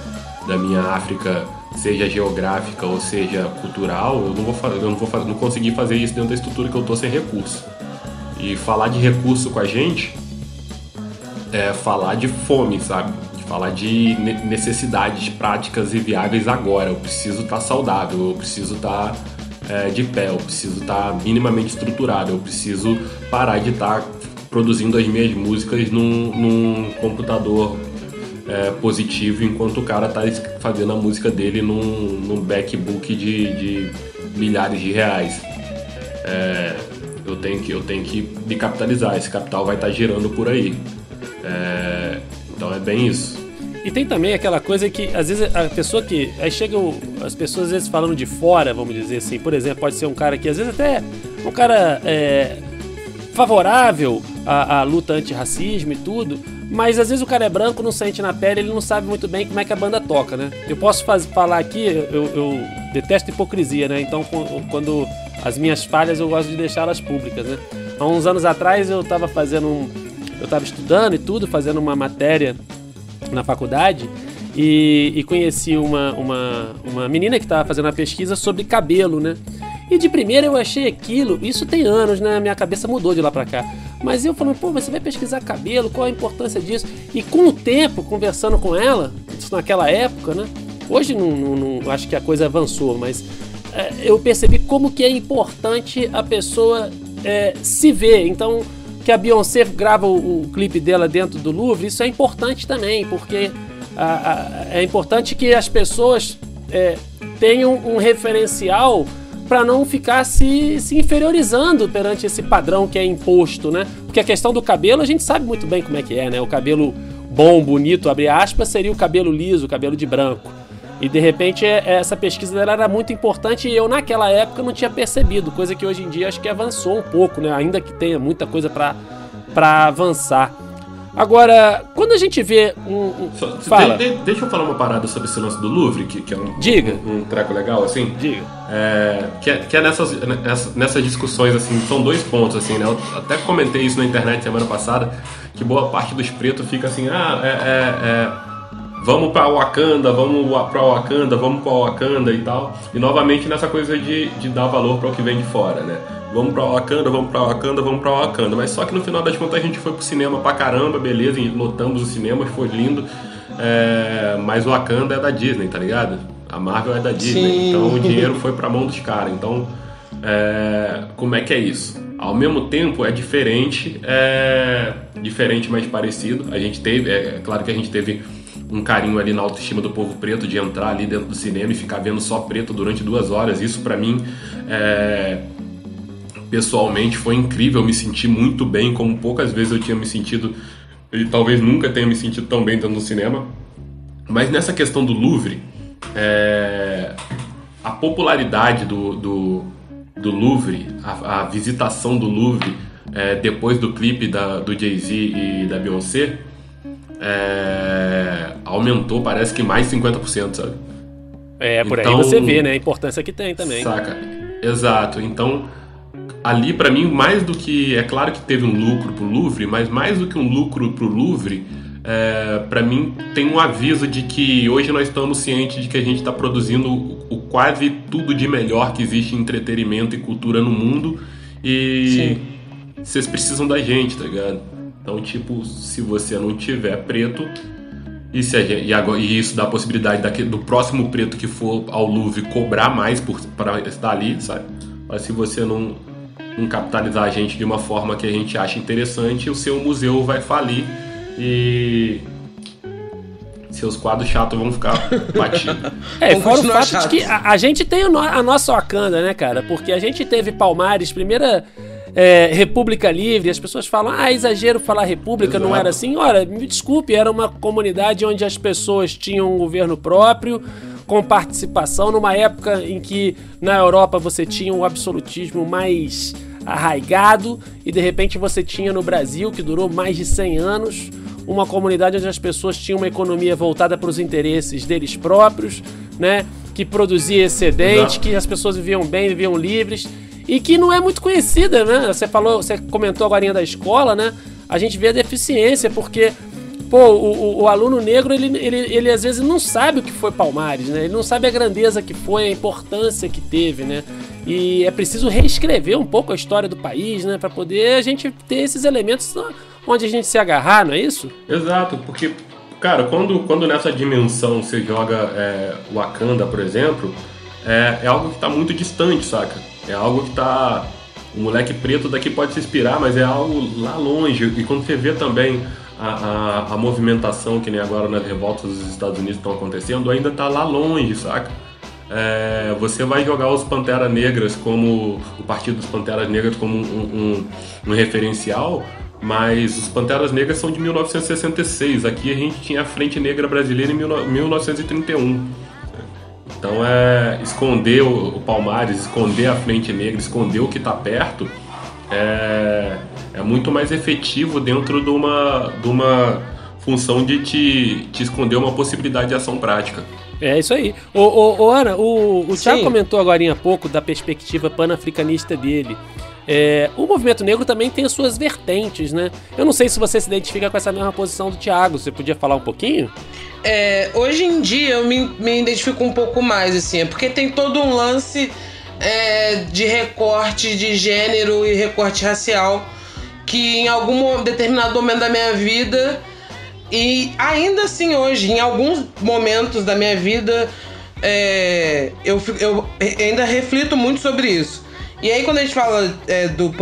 [SPEAKER 6] da minha África, seja geográfica ou seja cultural, eu não vou, fa- eu não vou fa- não conseguir fazer isso dentro da estrutura que eu tô sem recurso. E falar de recurso com a gente é falar de fome, sabe? De falar de ne- necessidades práticas e viáveis agora. Eu preciso estar saudável, eu preciso estar é, de pé, eu preciso estar minimamente estruturado, eu preciso parar de estar produzindo as minhas músicas num, num computador é, positivo enquanto o cara tá es- fazendo a música dele num, num backbook de, de milhares de reais. É, eu, tenho que, eu tenho que me capitalizar, esse capital vai estar girando por aí. É, então é bem isso.
[SPEAKER 5] E tem também aquela coisa que, às vezes, a pessoa que. Aí chega o- as pessoas, às vezes, falando de fora, vamos dizer assim. Por exemplo, pode ser um cara que, às vezes, até. Um cara é, favorável à, à luta antirracismo e tudo. Mas às vezes o cara é branco, não sente na pele, ele não sabe muito bem como é que a banda toca, né? Eu posso faz- falar aqui, eu, eu detesto hipocrisia, né? Então qu- quando as minhas falhas eu gosto de deixá-las públicas, né? Há uns anos atrás eu tava fazendo um. Eu tava estudando e tudo, fazendo uma matéria na faculdade e, e conheci uma, uma, uma menina que estava fazendo uma pesquisa sobre cabelo, né? E de primeira eu achei aquilo, isso tem anos, né? Minha cabeça mudou de lá pra cá. Mas eu falando, pô, você vai pesquisar cabelo, qual a importância disso? E com o tempo, conversando com ela, isso naquela época, né? Hoje não, não- não- acho que a coisa avançou, mas eu percebi como que é importante a pessoa é, se ver. Então, que a Beyoncé grava o, o clipe dela dentro do Louvre, isso é importante também, porque a- a- é importante que as pessoas é, tenham um referencial para não ficar se, se inferiorizando perante esse padrão que é imposto, né? Porque a questão do cabelo a gente sabe muito bem como é que é, né? O cabelo bom, bonito, abre aspas, seria o cabelo liso, o cabelo de branco. E de repente é- essa pesquisa dela era muito importante e eu naquela época não tinha percebido, coisa que hoje em dia acho que avançou um pouco, né? Ainda que tenha muita coisa para para avançar. Agora, quando a gente vê um, um-
[SPEAKER 6] Só-
[SPEAKER 5] fala,
[SPEAKER 6] de- de- deixa eu falar uma parada sobre esse lance do Louvre, que, que é um,
[SPEAKER 5] Diga.
[SPEAKER 6] um, um treco legal, assim.
[SPEAKER 5] diga.
[SPEAKER 6] É, que é, que é nessas, nessas, nessas discussões, assim, são dois pontos, assim, né? Eu até comentei isso na internet semana passada, que boa parte dos pretos fica assim, ah, é, é, é, vamos pra Wakanda, vamos pra Wakanda, vamos pra Wakanda e tal. E novamente nessa coisa de, de dar valor para o que vem de fora, né? Vamos pra Wakanda, vamos pra Wakanda, vamos pra Wakanda. Mas só que no final das contas a gente foi pro cinema pra caramba, beleza, lotamos os cinemas, foi lindo. É, mas o Wakanda é da Disney, tá ligado? A Marvel é da Disney.
[SPEAKER 7] Sim.
[SPEAKER 6] Então o dinheiro foi pra mão dos caras. Então, é, como é que é isso? Ao mesmo tempo é diferente, é diferente, mas parecido. A gente teve, é claro que a gente teve um carinho ali na autoestima do povo preto de entrar ali dentro do cinema e ficar vendo só preto durante duas horas. Isso pra mim é, pessoalmente foi incrível, eu me senti muito bem, como poucas vezes eu tinha me sentido, e talvez nunca tenha me sentido tão bem dentro do cinema. Mas nessa questão do Louvre, é, a popularidade do, do, do Louvre, a, a, visitação do Louvre é, depois do clipe da, do Jay-Z e da Beyoncé, é, aumentou, parece que mais 50%, sabe?
[SPEAKER 5] É, por então, aí você vê, né? A importância que tem também.
[SPEAKER 6] Saca? Exato. Então, ali para mim, mais do que. É claro que teve um lucro pro Louvre, mas mais do que um lucro pro Louvre, é, para mim tem um aviso de que hoje nós estamos cientes de que a gente está produzindo o, o, quase tudo de melhor que existe em entretenimento e cultura no mundo. E vocês precisam da gente, tá ligado? Então, tipo, se você não tiver preto, e, se gente, e, agora, e, isso dá a possibilidade daqui, do próximo preto que for ao Louvre cobrar mais para estar ali, sabe? Mas se você não, não capitalizar a gente de uma forma que a gente acha interessante, o seu museu vai falir e seus quadros chatos vão ficar batidos.
[SPEAKER 5] É, fora o fato chato. de que a, a gente tem a nossa Wakanda, né, cara? Porque a gente teve Palmares, primeira é, República Livre, as pessoas falam, ah, exagero falar República, Exato. não era assim. Ora, me desculpe, era uma comunidade onde as pessoas tinham um governo próprio, com participação, numa época em que na Europa você tinha um absolutismo mais arraigado e de repente você tinha no Brasil, que durou mais de 100 anos, uma comunidade onde as pessoas tinham uma economia voltada para os interesses deles próprios, né? Que produzia excedente, Exato. que as pessoas viviam bem, viviam livres e que não é muito conhecida, né? Você falou, você comentou agora da escola, né? A gente vê a deficiência, porque pô, o, o, o, aluno negro, ele, ele, ele às vezes não sabe o que foi Palmares, né? Ele não sabe a grandeza que foi, a importância que teve, né? E é preciso reescrever um pouco a história do país, né? Para poder a gente ter esses elementos onde a gente se agarrar, não é isso?
[SPEAKER 6] Exato, porque, cara, quando, quando nessa dimensão você joga é, Wakanda, por exemplo, é, é algo que está muito distante, saca? É algo que tá. O moleque preto daqui pode se inspirar, mas é algo lá longe. E quando você vê também a, a, a movimentação, que nem agora nas revoltas dos Estados Unidos estão acontecendo, ainda tá lá longe, saca? É, você vai jogar os Panteras Negras como. o Partido dos Panteras Negras como um, um, um referencial, mas os Panteras Negras são de 1966. Aqui a gente tinha a Frente Negra Brasileira em 1931. Então é esconder o, o Palmares, esconder a frente negra, esconder o que está perto, é, é muito mais efetivo dentro de uma, de uma função de te, te esconder uma possibilidade de ação prática.
[SPEAKER 5] É isso aí. Ô, ô, ô Ana, o, o Thiago comentou agora há pouco da perspectiva panafricanista dele. É, o movimento negro também tem as suas vertentes, né? Eu não sei se você se identifica com essa mesma posição do Thiago. Você podia falar um pouquinho?
[SPEAKER 7] É, hoje em dia eu me, me identifico um pouco mais, assim, é porque tem todo um lance é, de recorte de gênero e recorte racial que em algum determinado momento da minha vida e ainda assim hoje, em alguns momentos da minha vida, é, eu, eu ainda reflito muito sobre isso. E aí quando a gente fala é, do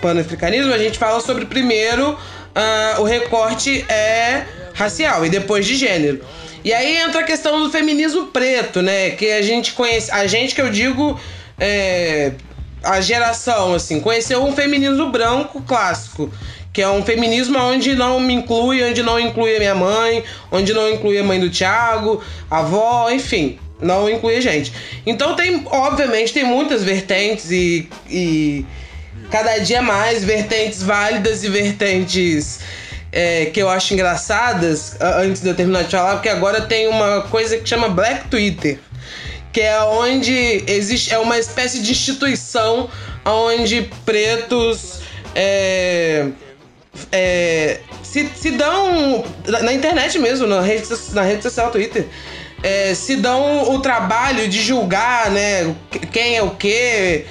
[SPEAKER 7] panafricanismo, a gente fala sobre primeiro uh, o recorte é racial e depois de gênero. E aí entra a questão do feminismo preto, né? Que a gente conhece. A gente que eu digo. É, a geração, assim, conheceu um feminismo branco clássico. Que é um feminismo onde não me inclui, onde não inclui a minha mãe, onde não inclui a mãe do Thiago, a avó, enfim, não inclui a gente. Então tem, obviamente, tem muitas vertentes e, e cada dia mais vertentes válidas e vertentes é, que eu acho engraçadas, antes de eu terminar de falar, porque agora tem uma coisa que chama Black Twitter, que é onde existe é uma espécie de instituição onde pretos é, é, se, se dão na internet mesmo, na rede, na rede social Twitter. É, se dão o trabalho de julgar, né? Quem é o quê,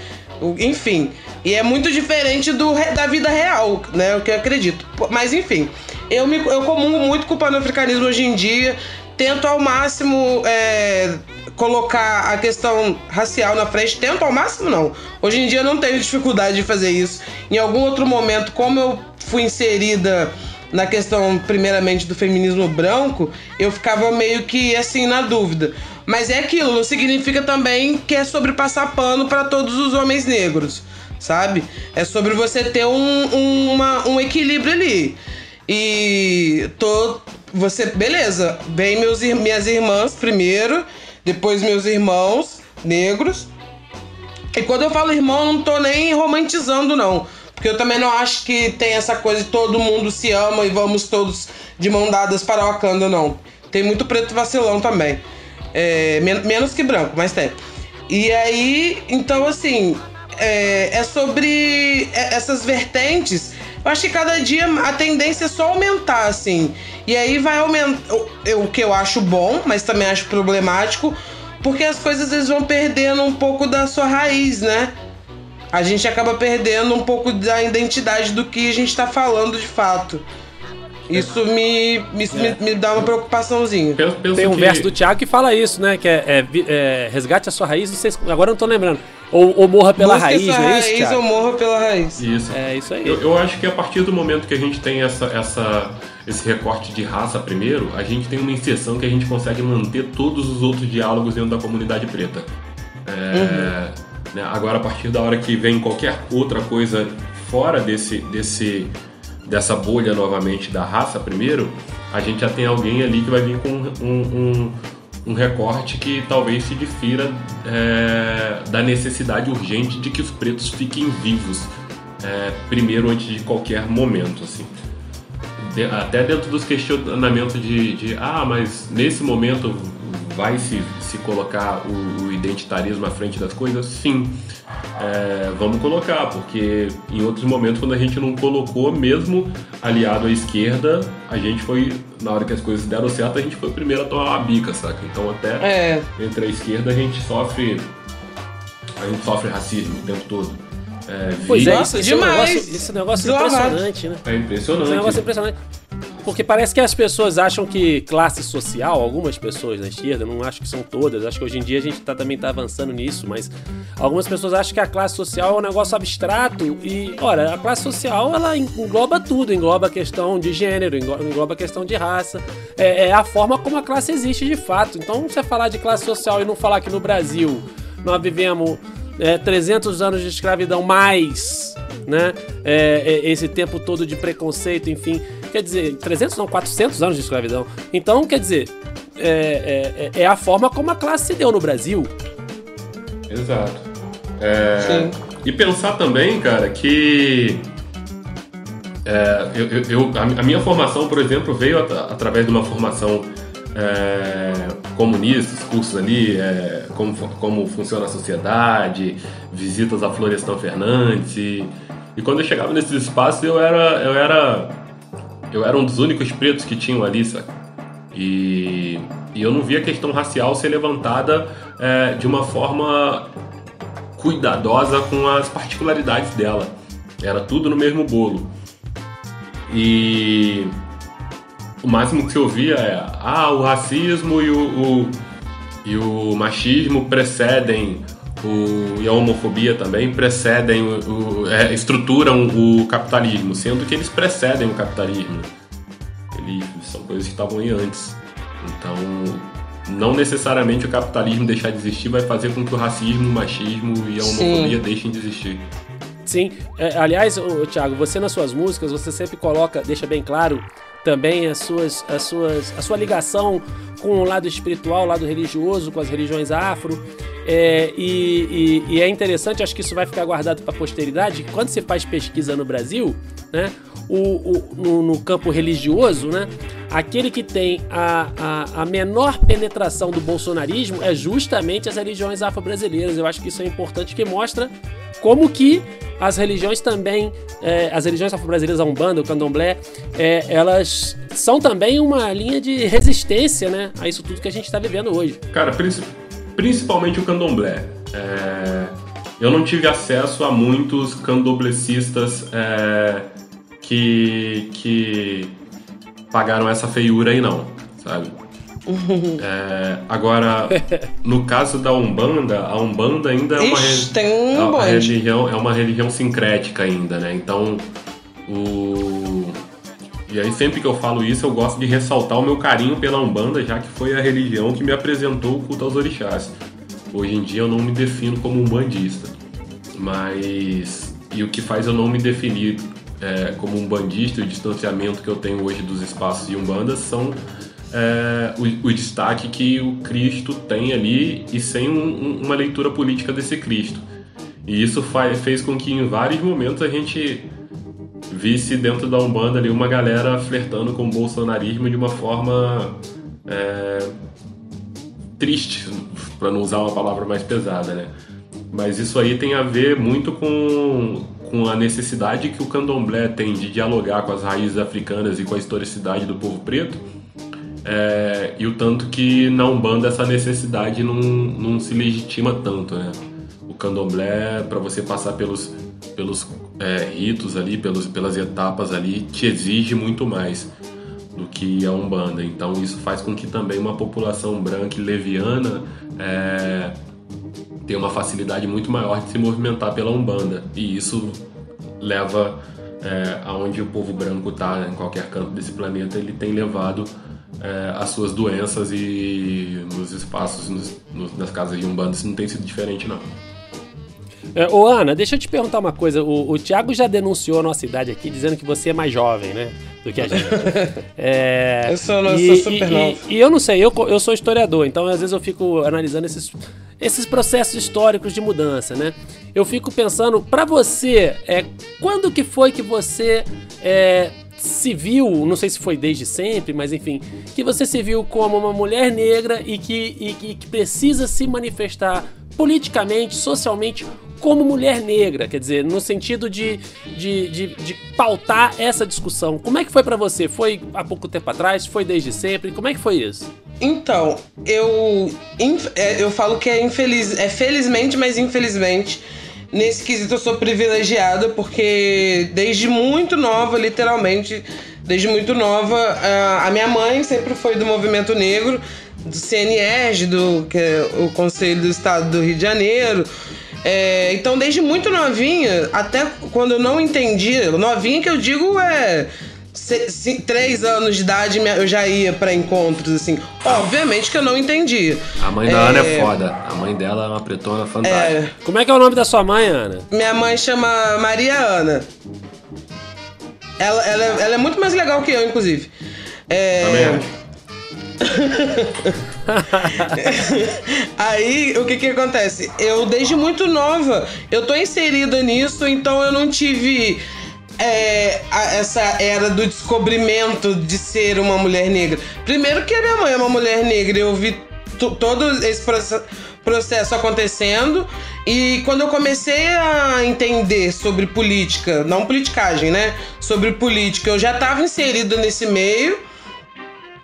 [SPEAKER 7] enfim. E é muito diferente do, da vida real, né? O que eu acredito. Mas enfim, eu, me, eu comungo muito com o panafricanismo hoje em dia. Tento ao máximo é, colocar a questão racial na frente. Tento ao máximo, não. Hoje em dia eu não tenho dificuldade de fazer isso. Em algum outro momento, como eu fui inserida na questão, primeiramente, do feminismo branco, eu ficava meio que assim na dúvida. Mas é aquilo, não significa também que é sobre passar pano para todos os homens negros sabe? É sobre você ter um, um, uma- um equilíbrio ali. E tô. Você. Beleza, vem meus, minhas irmãs primeiro, depois meus irmãos negros. E quando eu falo irmão, não tô nem romantizando, não. Porque eu também não acho que tem essa coisa de todo mundo se ama e vamos todos de mão dadas para Wakanda, não. Tem muito preto vacilão também. É, men- menos que branco, mas tem. E aí, então assim, é, é sobre essas vertentes. Eu acho que cada dia a tendência é só aumentar, assim. E aí vai aumentar. O que eu acho bom, mas também acho problemático, porque as coisas vezes vão perdendo um pouco da sua raiz, né? A gente acaba perdendo um pouco da identidade do que a gente tá falando de fato. Isso me, me, me, me dá uma preocupaçãozinha.
[SPEAKER 6] Penso, penso
[SPEAKER 5] Tem um
[SPEAKER 6] que-
[SPEAKER 5] verso do Thiago que fala isso, né? Que é, é é, resgate a sua raiz, não sei se- agora eu não tô lembrando. Ou, ou morra pela
[SPEAKER 7] Busca
[SPEAKER 5] raiz,
[SPEAKER 7] sua
[SPEAKER 5] não é isso,
[SPEAKER 7] raiz ou morra pela raiz.
[SPEAKER 6] Isso.
[SPEAKER 5] É isso aí.
[SPEAKER 6] Eu, eu acho que a partir do momento que a gente tem essa, essa, esse recorte de raça primeiro, a gente tem uma inserção que a gente consegue manter todos os outros diálogos dentro da comunidade preta. É, né, agora, a partir da hora que vem qualquer outra coisa fora desse, desse, dessa bolha novamente da raça primeiro, a gente já tem alguém ali que vai vir com um, um, um recorte que talvez se difira é, da necessidade urgente de que os pretos fiquem vivos é, primeiro antes de qualquer momento, assim. Até dentro dos questionamentos de, de, ah, mas nesse momento vai se, se colocar o, o identitarismo à frente das coisas? Sim, É, vamos colocar, porque em outros momentos quando a gente não colocou, mesmo aliado à esquerda, a gente foi, na hora que as coisas deram certo, a gente foi o primeiro a tomar uma bica, saca? Então até
[SPEAKER 7] É,
[SPEAKER 6] entre a esquerda a gente sofre a gente sofre racismo o tempo todo. É,
[SPEAKER 5] Pois é, isso, isso é um
[SPEAKER 7] demais.
[SPEAKER 5] negócio, esse negócio
[SPEAKER 7] Deslavado.
[SPEAKER 5] impressionante, né?
[SPEAKER 6] é
[SPEAKER 5] Esse
[SPEAKER 6] impressionante.
[SPEAKER 5] negócio é impressionante. Porque parece que as pessoas acham que classe social, algumas pessoas na esquerda, não acho que são todas, acho que hoje em dia a gente tá, também tá avançando nisso, mas algumas pessoas acham que a classe social é um negócio abstrato e, ora, a classe social ela engloba tudo, engloba a questão de gênero, englo- engloba a questão de raça, é, é a forma como a classe existe de fato. Então, você falar de classe social e não falar que no Brasil nós vivemos é, 300 anos de escravidão mais, né? É, é, esse tempo todo de preconceito, enfim. Quer dizer, 300 não, 400 anos de escravidão. Então, quer dizer, é, é- é a forma como a classe se deu no Brasil.
[SPEAKER 6] Exato. É,
[SPEAKER 7] Sim.
[SPEAKER 6] E pensar também, cara, que é, eu, eu- eu- a, a minha formação, por exemplo, veio at- através de uma formação é, comunista, os cursos ali, é, como, como funciona a sociedade, visitas a Florestan Fernandes. E, e quando eu chegava nesses espaços, eu era, eu era, eu era um dos únicos pretos que tinham ali, sabe? E, e eu não via a questão racial ser levantada é, de uma forma cuidadosa com as particularidades dela. Era tudo no mesmo bolo. E o máximo que se ouvia é: ah, o racismo e o, o- e o machismo precedem o, e a homofobia também precedem o, o- é, estruturam o capitalismo, sendo que eles precedem o capitalismo. Eles são coisas que estavam aí antes. Então, não necessariamente o capitalismo deixar de existir vai fazer com que o racismo, o machismo e a
[SPEAKER 7] Sim.
[SPEAKER 6] homofobia deixem de existir.
[SPEAKER 5] Sim, é, aliás, ô, Thiago, você nas suas músicas, você sempre coloca, deixa bem claro também as suas, as suas, a sua ligação com o lado espiritual, o lado religioso, com as religiões afro. É, e, e- e é interessante, acho que isso vai ficar guardado para a posteridade, quando você faz pesquisa no Brasil, né, o, o- no, no campo religioso, né, aquele que tem a, a, a menor penetração do bolsonarismo é justamente as religiões afro-brasileiras. Eu acho que isso é importante, que mostra como que as religiões também, é, as religiões afro-brasileiras, a Umbanda, o Candomblé, é, elas são também uma linha de resistência, né, a isso tudo que a gente está vivendo hoje.
[SPEAKER 6] Cara, princi- principalmente o candomblé. É, eu não tive acesso a muitos candomblecistas é, que, que pagaram essa feiura aí, não, sabe? É, agora, no caso da Umbanda, a Umbanda ainda é uma,
[SPEAKER 7] Ixi, um
[SPEAKER 6] é uma
[SPEAKER 7] bonde.
[SPEAKER 6] religião, é uma religião sincrética ainda, né? Então, o... E aí sempre que eu falo isso, eu gosto de ressaltar o meu carinho pela Umbanda, já que foi a religião que me apresentou o culto aos orixás. Hoje em dia eu não me defino como umbandista, mas e o que faz eu não me definir é, como um bandista, o distanciamento que eu tenho hoje dos espaços de Umbanda são é, o, o, destaque que o Cristo tem ali e sem um, um, uma leitura política desse Cristo. E isso faz, fez com que em vários momentos a gente visse dentro da Umbanda ali uma galera flertando com o bolsonarismo de uma forma é, triste, para não usar uma palavra mais pesada, né? Mas isso aí tem a ver muito com, com a necessidade que o candomblé tem de dialogar com as raízes africanas e com a historicidade do povo preto é, e o tanto que na Umbanda essa necessidade não, não se legitima tanto, né? O candomblé, para você passar pelos, pelos é, ritos ali, pelos, pelas etapas ali, te exige muito mais do que a Umbanda. Então isso faz com que também uma população branca e leviana é, tenha uma facilidade muito maior de se movimentar pela Umbanda. E isso leva é, aonde o povo branco está, em qualquer canto desse planeta, ele tem levado é, as suas doenças e nos espaços, nos, nos, nas casas de Umbanda, isso não tem sido diferente, não.
[SPEAKER 5] É, ô Ana, deixa eu te perguntar uma coisa. O, o Thiago já denunciou a nossa idade aqui, dizendo que você é mais jovem, né? Do que a gente.
[SPEAKER 7] É, eu sou, eu sou super
[SPEAKER 5] e,
[SPEAKER 7] novo.
[SPEAKER 5] E, e, eu não sei, eu, eu sou historiador, então às vezes eu fico analisando esses, esses processos históricos de mudança, né? Eu fico pensando, para você, é, quando que foi que você é, se viu, não sei se foi desde sempre, mas enfim, que você se viu como uma mulher negra e que, e, que precisa se manifestar politicamente, socialmente como mulher negra, quer dizer, no sentido de, de, de, de pautar essa discussão. Como é que foi para você? Foi há pouco tempo atrás? Foi desde sempre? Como é que foi isso?
[SPEAKER 7] Então, eu, é, eu falo que é infeliz, é felizmente, mas infelizmente Nesse quesito eu sou privilegiada porque desde muito nova, literalmente, desde muito nova, a minha mãe sempre foi do movimento negro, do CNERG, do que é o Conselho do Estado do Rio de Janeiro. É, então, desde muito novinha, até quando eu não entendia, novinha que eu digo é três anos de idade eu já ia para encontros, assim. Obviamente que eu não entendia.
[SPEAKER 6] A mãe da é... Ana é foda. A mãe dela é uma pretona fantástica. É...
[SPEAKER 5] Como é que é o nome da sua mãe, Ana?
[SPEAKER 7] Minha mãe chama Maria Ana. Ela, ela, ela é muito mais legal que eu, inclusive. É... Também acho. Aí, o que que acontece? Eu, desde muito nova, eu tô inserida nisso, então eu não tive é, a, essa era do descobrimento de ser uma mulher negra? Primeiro que a minha mãe é uma mulher negra, eu vi todo esse processo, acontecendo e quando eu comecei a entender sobre política, não politicagem, né? Sobre política, eu já estava inserido nesse meio.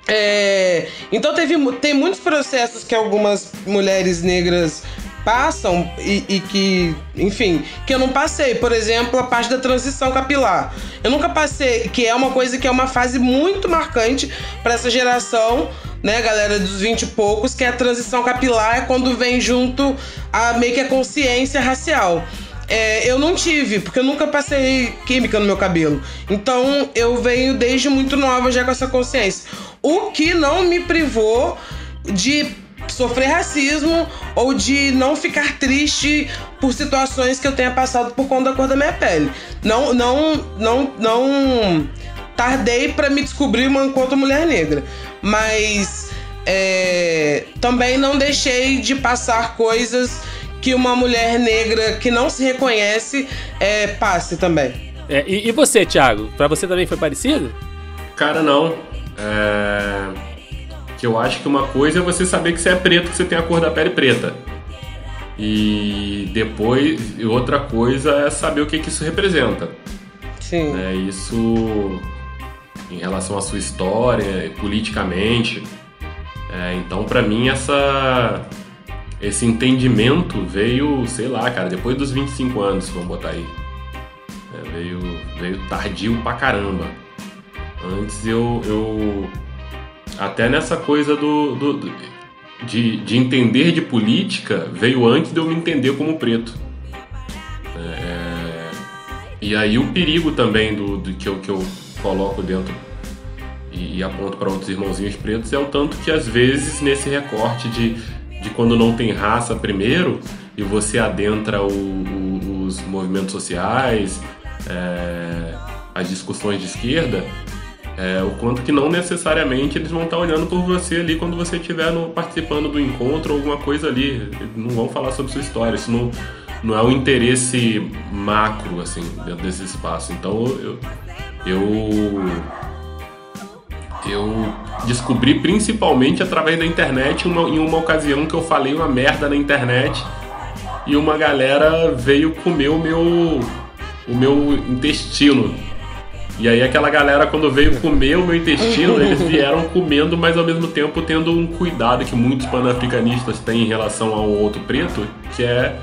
[SPEAKER 7] É, então teve, tem muitos processos que algumas mulheres negras passam e, e, que, enfim, que eu não passei. Por exemplo, a parte da transição capilar. Eu nunca passei, que é uma coisa que é uma fase muito marcante para essa geração, né, galera dos 20 e poucos, que é a transição capilar, é quando vem junto a meio que a consciência racial. É, eu não tive, porque eu nunca passei química no meu cabelo. Então eu venho desde muito nova já com essa consciência. O que não me privou de sofrer racismo ou de não ficar triste por situações que eu tenha passado por conta da cor da minha pele. Não, não, não, não tardei para me descobrir uma enquanto mulher negra, mas é, também não deixei de passar coisas que uma mulher negra que não se reconhece é, passe também.
[SPEAKER 5] É, e, e, você, Thiago? Para você também foi parecido?
[SPEAKER 6] Cara, não. É que eu acho que uma coisa é você saber que você é preto, que você tem a cor da pele preta. E depois, outra coisa é saber o que, que isso representa.
[SPEAKER 7] Sim.
[SPEAKER 6] Né? Isso em relação à sua história, politicamente. É, então, para mim, essa, esse entendimento veio, sei lá, cara, depois dos 25 anos, vamos botar aí. É, veio, veio tardio pra caramba. Antes eu, eu até nessa coisa do, do, do de, de, entender de política veio antes de eu me entender como preto. É, e aí o perigo também do, do que, eu, que eu coloco dentro e, e aponto para outros irmãozinhos pretos é o tanto que às vezes nesse recorte de, de quando não tem raça primeiro, e você adentra o- o- os movimentos sociais, é, as discussões de esquerda, é, o quanto que não necessariamente eles vão estar olhando por você ali quando você estiver no- participando do encontro ou alguma coisa ali. Não vão falar sobre sua história. Isso não, não é um interesse macro, assim, dentro desse espaço. Então eu. eu eu descobri principalmente através da internet uma- em uma ocasião que eu falei uma merda na internet e uma galera veio comer o meu o meu intestino. E aí aquela galera quando veio comer o meu intestino, eles vieram comendo, mas ao mesmo tempo tendo um cuidado que muitos panafricanistas têm em relação ao outro preto, que é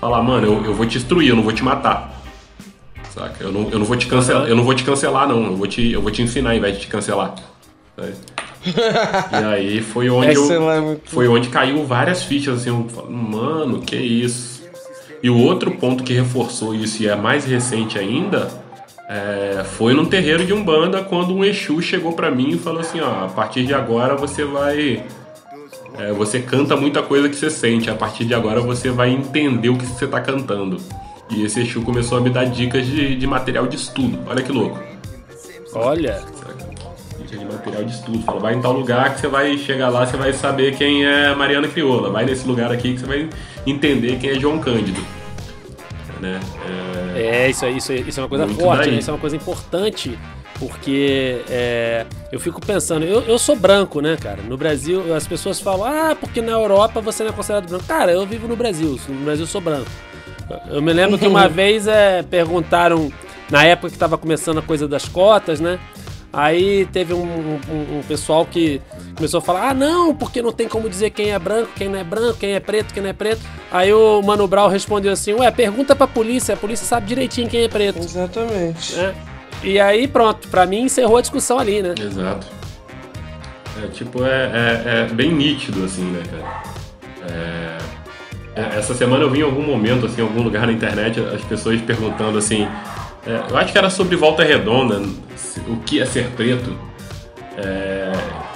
[SPEAKER 6] falar, mano, eu, eu vou te destruir, eu não vou te matar. Saca? Eu não, eu não vou te cancelar, eu não vou te cancelar não, eu vou te, eu vou te ensinar ao invés de te cancelar. Sabe? E aí foi onde eu,
[SPEAKER 7] é muito-
[SPEAKER 6] foi onde caiu várias fichas assim, eu falo, mano, que isso. E o outro ponto que reforçou isso e é mais recente ainda é, foi num terreiro de Umbanda quando um Exu chegou pra mim e falou assim, ó, a partir de agora você vai é, você canta muita coisa que você sente, a partir de agora você vai entender o que você tá cantando. E esse Exu começou a me dar dicas de, de material de estudo. Olha que louco.
[SPEAKER 5] Olha,
[SPEAKER 6] Dica de material de estudo. Falou, vai em tal lugar que você vai chegar lá, você vai saber quem é Mariana Crioula. Vai nesse lugar aqui que você vai entender quem é João Cândido. Né? É,
[SPEAKER 5] é isso aí, isso, aí- isso é uma coisa
[SPEAKER 6] Muito
[SPEAKER 5] forte, né? Isso é uma coisa importante, porque é, eu fico pensando, eu, eu sou branco, né, cara? No Brasil, as pessoas falam, ah, porque na Europa você não é considerado branco. Cara, eu vivo no Brasil, no Brasil eu sou branco. Eu me lembro que uma vez é, perguntaram, na época que estava começando a coisa das cotas, né? Aí teve um, um- um pessoal que começou a falar: ah, não, porque não tem como dizer quem é branco, quem não é branco, quem é preto, quem não é preto. Aí o Mano Brown respondeu assim: ué, pergunta pra polícia, a polícia sabe direitinho quem é preto.
[SPEAKER 7] Exatamente.
[SPEAKER 5] né? E aí pronto, pra mim encerrou a discussão ali, né?
[SPEAKER 6] Exato. É tipo, é, é, é bem nítido, assim, né, cara? É, é, essa semana eu vi em algum momento, assim, em algum lugar na internet, as pessoas perguntando assim. É, eu acho que era sobre Volta Redonda, o que é ser preto. É,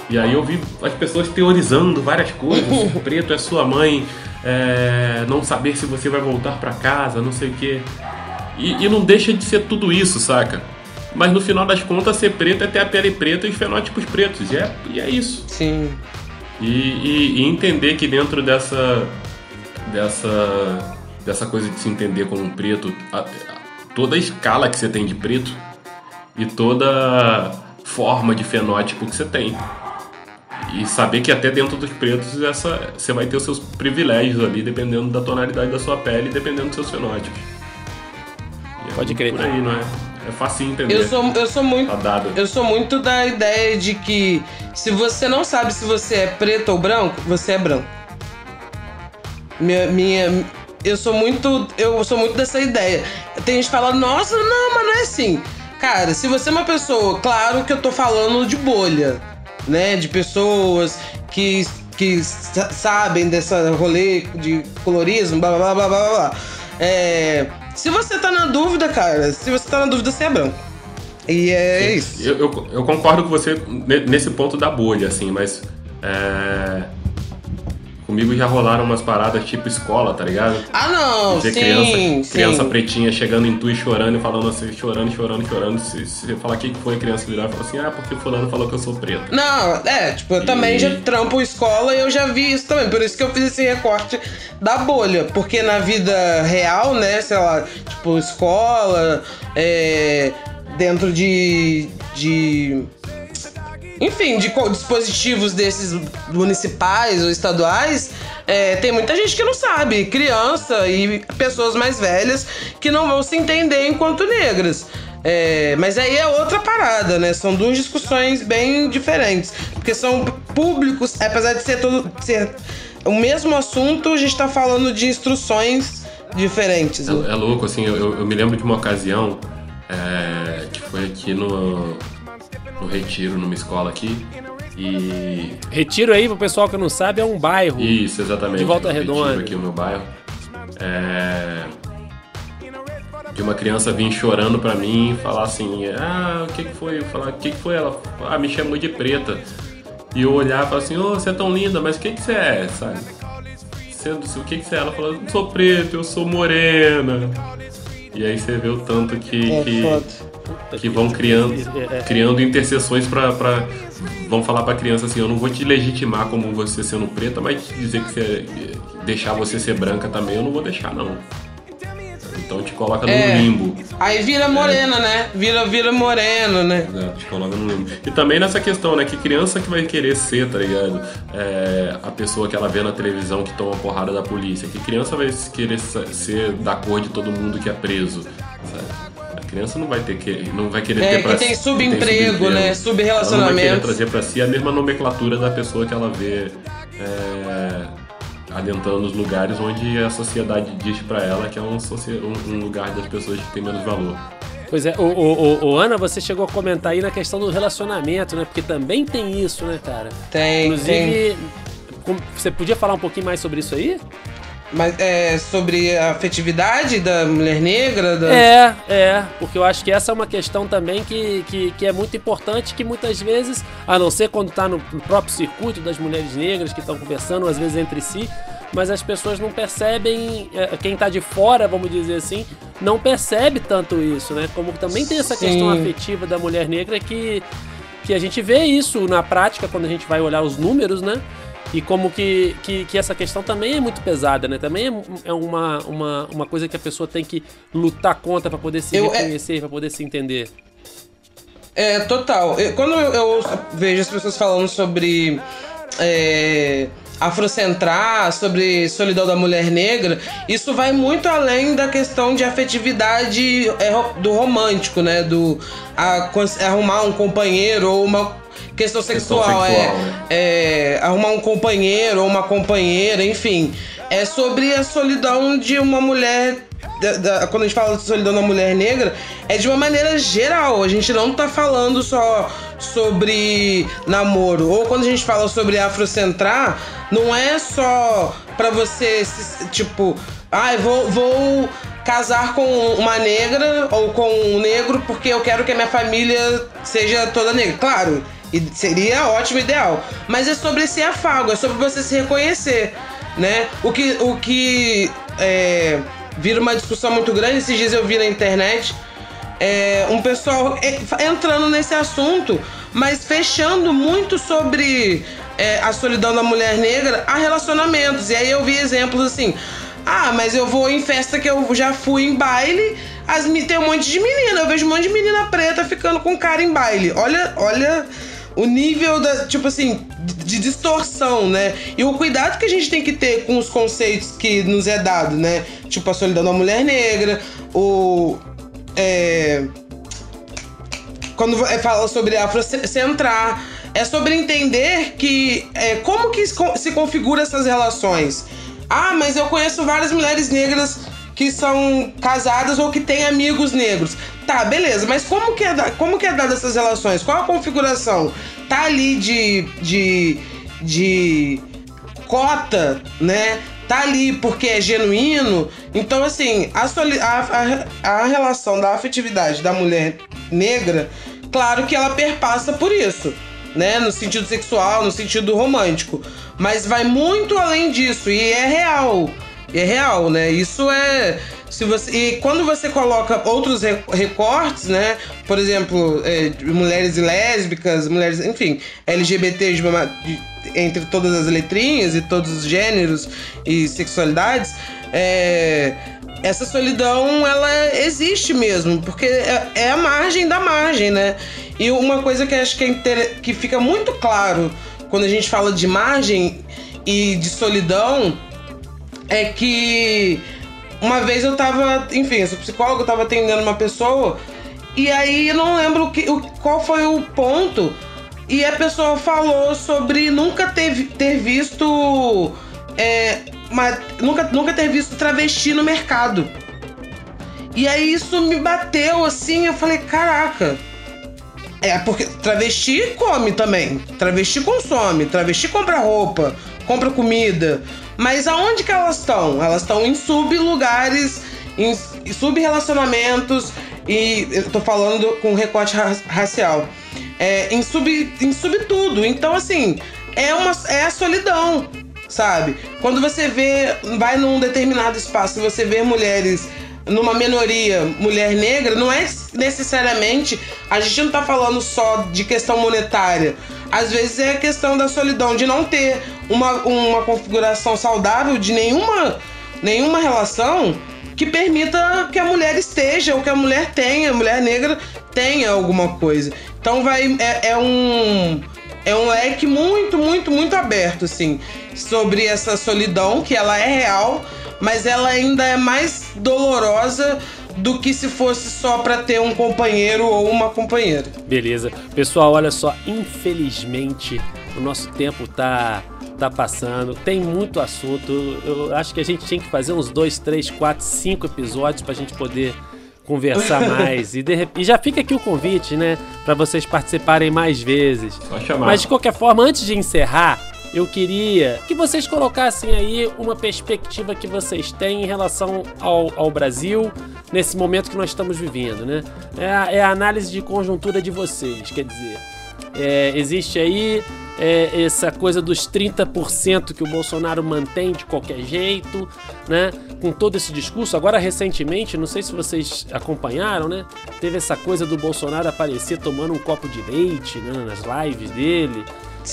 [SPEAKER 6] e aí eu vi as pessoas teorizando várias coisas. Ser preto é sua mãe, é, não saber se você vai voltar pra casa, não sei o quê. E, e não deixa de ser tudo isso, saca? Mas no final das contas, ser preto é ter a pele preta e os fenótipos pretos. E é, e é isso.
[SPEAKER 7] Sim.
[SPEAKER 6] E, e- e entender que dentro dessa, dessa, dessa coisa de se entender como um preto, a- toda a escala que você tem de preto e toda forma de fenótipo que você tem. E saber que até dentro dos pretos essa, você vai ter os seus privilégios ali, dependendo da tonalidade da sua pele e dependendo dos seus fenótipos. E é
[SPEAKER 5] Pode crer.
[SPEAKER 6] Por aí, não é? É fácil entender.
[SPEAKER 7] Eu sou, eu sou muito.
[SPEAKER 6] Tá.
[SPEAKER 7] Eu sou muito da ideia de que se você não sabe se você é preto ou branco, você é branco. Minha, minha, eu sou muito, eu sou muito dessa ideia. Tem gente que fala, nossa, não, mas não é assim. Cara, se você é uma pessoa, claro que eu tô falando de bolha, né? De pessoas que, que sa- sabem dessa rolê de colorismo, blá blá blá blá blá. É, se você tá na dúvida, cara, se você tá na dúvida, você é branco. E é isso.
[SPEAKER 6] Eu, eu, eu concordo com você ne- nesse ponto da bolha, assim, mas. é, Comigo já rolaram umas paradas tipo escola, tá ligado?
[SPEAKER 7] Ah, não,
[SPEAKER 6] Ver
[SPEAKER 7] sim,
[SPEAKER 6] criança,
[SPEAKER 7] sim.
[SPEAKER 6] criança pretinha chegando em tu e chorando e falando assim, chorando, chorando, chorando. Se, se você falar o que que foi, a criança virar e falar assim, ah, porque fulano falou que eu sou preto.
[SPEAKER 7] Não, é, tipo, eu também
[SPEAKER 6] E-
[SPEAKER 7] já trampo escola e eu já vi isso também. Por isso que eu fiz esse recorte da bolha. Porque na vida real, né, sei lá, tipo, escola, é, dentro de. de. Enfim, de dispositivos desses municipais ou estaduais, é, tem muita gente que não sabe, criança e pessoas mais velhas que não vão se entender enquanto negras. É, mas aí é outra parada, né? São duas discussões bem diferentes. Porque são públicos, apesar de ser todo. ser o mesmo assunto, a gente tá falando de instruções diferentes.
[SPEAKER 6] É, é louco, assim, eu, eu- eu me lembro de uma ocasião é, que foi aqui no, no Retiro, numa escola aqui. E.
[SPEAKER 5] Retiro aí, pro pessoal que não sabe, é um bairro.
[SPEAKER 6] Isso, exatamente.
[SPEAKER 5] De Volta
[SPEAKER 6] no Retiro,
[SPEAKER 5] Redonda.
[SPEAKER 6] aqui no meu bairro. É, de uma criança vir chorando pra mim e falar assim: Ah, o que, que foi? Eu falar: O que, que foi? Ela ah, me chamou de preta. E eu olhar e falar assim: Ô, você é tão linda, mas o que, que você é? Sabe? você, o que, que você é? Ela fala, eu sou preto, eu sou morena. E aí você vê o tanto que,
[SPEAKER 7] É
[SPEAKER 6] que,
[SPEAKER 7] foda.
[SPEAKER 6] Que vão criando,
[SPEAKER 5] É, é.
[SPEAKER 6] criando interseções pra, pra. Vão falar pra criança assim, eu não vou te legitimar como você sendo preta, mas dizer que você. deixar você ser branca também, eu não vou deixar, não. Então te coloca no
[SPEAKER 7] É.
[SPEAKER 6] limbo.
[SPEAKER 7] Aí vira morena, né? Vira, vira moreno, né?
[SPEAKER 6] É, te coloca no limbo. E também nessa questão, né? Que criança que vai querer ser, tá ligado? É, a pessoa que ela vê na televisão que toma porrada da polícia. Que criança vai querer ser da cor de todo mundo que é preso, sabe? A criança não vai ter que, não vai querer
[SPEAKER 7] É,
[SPEAKER 6] ter pra
[SPEAKER 7] que tem
[SPEAKER 6] si-
[SPEAKER 7] subemprego, né?
[SPEAKER 6] Ela não vai querer
[SPEAKER 7] Subrelacionamento.
[SPEAKER 6] trazer pra si a mesma nomenclatura da pessoa que ela vê é, adentrando os lugares onde a sociedade diz pra ela que é um, um- lugar das pessoas que tem menos valor.
[SPEAKER 5] Pois é, o, o, o- o Ana, você chegou a comentar aí na questão do relacionamento, né? Porque também tem isso, né, cara?
[SPEAKER 7] Tem, tem.
[SPEAKER 5] Inclusive, com- você podia falar um pouquinho mais sobre isso aí?
[SPEAKER 7] Mas é sobre a afetividade da mulher negra? Da...
[SPEAKER 5] É, é, porque eu acho que essa é uma questão também que, que, que é muito importante, que muitas vezes, a não ser quando está no próprio circuito das mulheres negras que estão conversando, às vezes entre si, mas as pessoas não percebem, é, quem está de fora, vamos dizer assim, não percebe tanto isso, né? Como também tem essa
[SPEAKER 7] Sim.
[SPEAKER 5] questão afetiva da mulher negra que, que a gente vê isso na prática quando a gente vai olhar os números, né? E como que, que, que essa questão também é muito pesada, né? Também é, é uma, uma, uma coisa que a pessoa tem que lutar contra pra poder se
[SPEAKER 7] Eu- é-
[SPEAKER 5] reconhecer, pra poder se entender.
[SPEAKER 7] É, total. Eu- quando eu, eu vejo as pessoas falando sobre é, afrocentrar, sobre solidão da mulher negra, isso vai muito além da questão de afetividade é, do romântico, né? Do a- arrumar um companheiro ou uma questão sexual.
[SPEAKER 6] sexual,
[SPEAKER 7] é, é, arrumar um companheiro ou uma companheira, enfim. É sobre a solidão de uma mulher. da- da- quando a gente fala de solidão da mulher negra, é de uma maneira geral. A gente não tá falando só sobre namoro. Ou quando a gente fala sobre afrocentrar, não é só pra você, se- tipo, ah, eu vou, vou casar com uma negra ou com um negro porque eu quero que a minha família seja toda negra. Claro, e seria ótimo, ideal. Mas é sobre esse afago, é sobre você se reconhecer, né? O que, o que é, vira uma discussão muito grande, esses dias eu vi na internet, é, um pessoal entrando nesse assunto, mas fechando muito sobre é, a solidão da mulher negra a relacionamentos. E aí eu vi exemplos assim. Ah, mas eu vou em festa que eu já fui em baile, as, tem um monte de menina, eu vejo um monte de menina preta ficando com cara em baile. Olha, olha o nível da, tipo assim, de distorção, né? E o cuidado que a gente tem que ter com os conceitos que nos é dado, né? Tipo a solidão da mulher negra, o é, quando é, fala sobre afrocentrar, é sobre entender que é, como que se configura essas relações. Ah, mas eu conheço várias mulheres negras que são casadas ou que têm amigos negros. Tá, beleza, mas como que é, como que é dada essas relações? Qual a configuração? Tá ali de, de, de cota, né? Tá ali porque é genuíno. Então, assim, a, a, a relação da afetividade da mulher negra, claro que ela perpassa por isso, né? No sentido sexual, no sentido romântico. Mas vai muito além disso e é real. É real, né? Isso é. Se você, e quando você coloca outros re- recortes, né? Por exemplo, é, mulheres lésbicas, mulheres, enfim, LGBT de entre todas as letrinhas e todos os gêneros e sexualidades, é, essa solidão ela existe mesmo, porque é, é a margem da margem, né? E uma coisa que acho que, é inter- que fica muito claro quando a gente fala de margem e de solidão é que uma vez eu tava, enfim, eu sou psicólogo, eu tava atendendo uma pessoa e aí eu não lembro que, o, qual foi o ponto e a pessoa falou sobre nunca ter, ter visto é, uma- nunca, nunca ter visto travesti no mercado. E aí isso me bateu assim, eu falei, caraca. É, porque travesti come também. Travesti consome. Travesti compra roupa, compra comida. Mas aonde que elas estão? Elas estão em sublugares, em subrelacionamentos. E eu tô falando com recorte ra- racial. É, em, sub, em sub tudo. Então, assim, é, uma, é a solidão. sabe? Quando você vê, vai num determinado espaço e você vê mulheres numa minoria, mulher negra, não é necessariamente. A gente não tá falando só de questão monetária. Às vezes é a questão da solidão, de não ter uma, uma configuração saudável de nenhuma, nenhuma relação que permita que a mulher esteja, ou que a mulher tenha, a mulher negra tenha alguma coisa. Então vai. É, é um. É um leque muito, muito, muito aberto, assim, sobre essa solidão, que ela é real, mas ela ainda é mais dolorosa do que se fosse só para ter um companheiro ou uma companheira.
[SPEAKER 5] Beleza. Pessoal, olha só, infelizmente o nosso tempo tá tá passando. Tem muito assunto. Eu acho que a gente tinha que fazer uns dois, três, quatro, cinco episódios pra gente poder conversar mais. e, de, e já fica aqui o convite, né? Pra vocês participarem mais vezes.
[SPEAKER 6] Só chamar.
[SPEAKER 5] Mas de qualquer forma, antes de encerrar, eu queria que vocês colocassem aí uma perspectiva que vocês têm em relação ao, ao Brasil nesse momento que nós estamos vivendo, né? É a, é a análise de conjuntura de vocês, quer dizer, é, existe aí é, essa coisa dos 30% que o Bolsonaro mantém de qualquer jeito, né? Com todo esse discurso. Agora, recentemente, não sei se vocês acompanharam, né? Teve essa coisa do Bolsonaro aparecer tomando um copo de leite né? nas lives dele.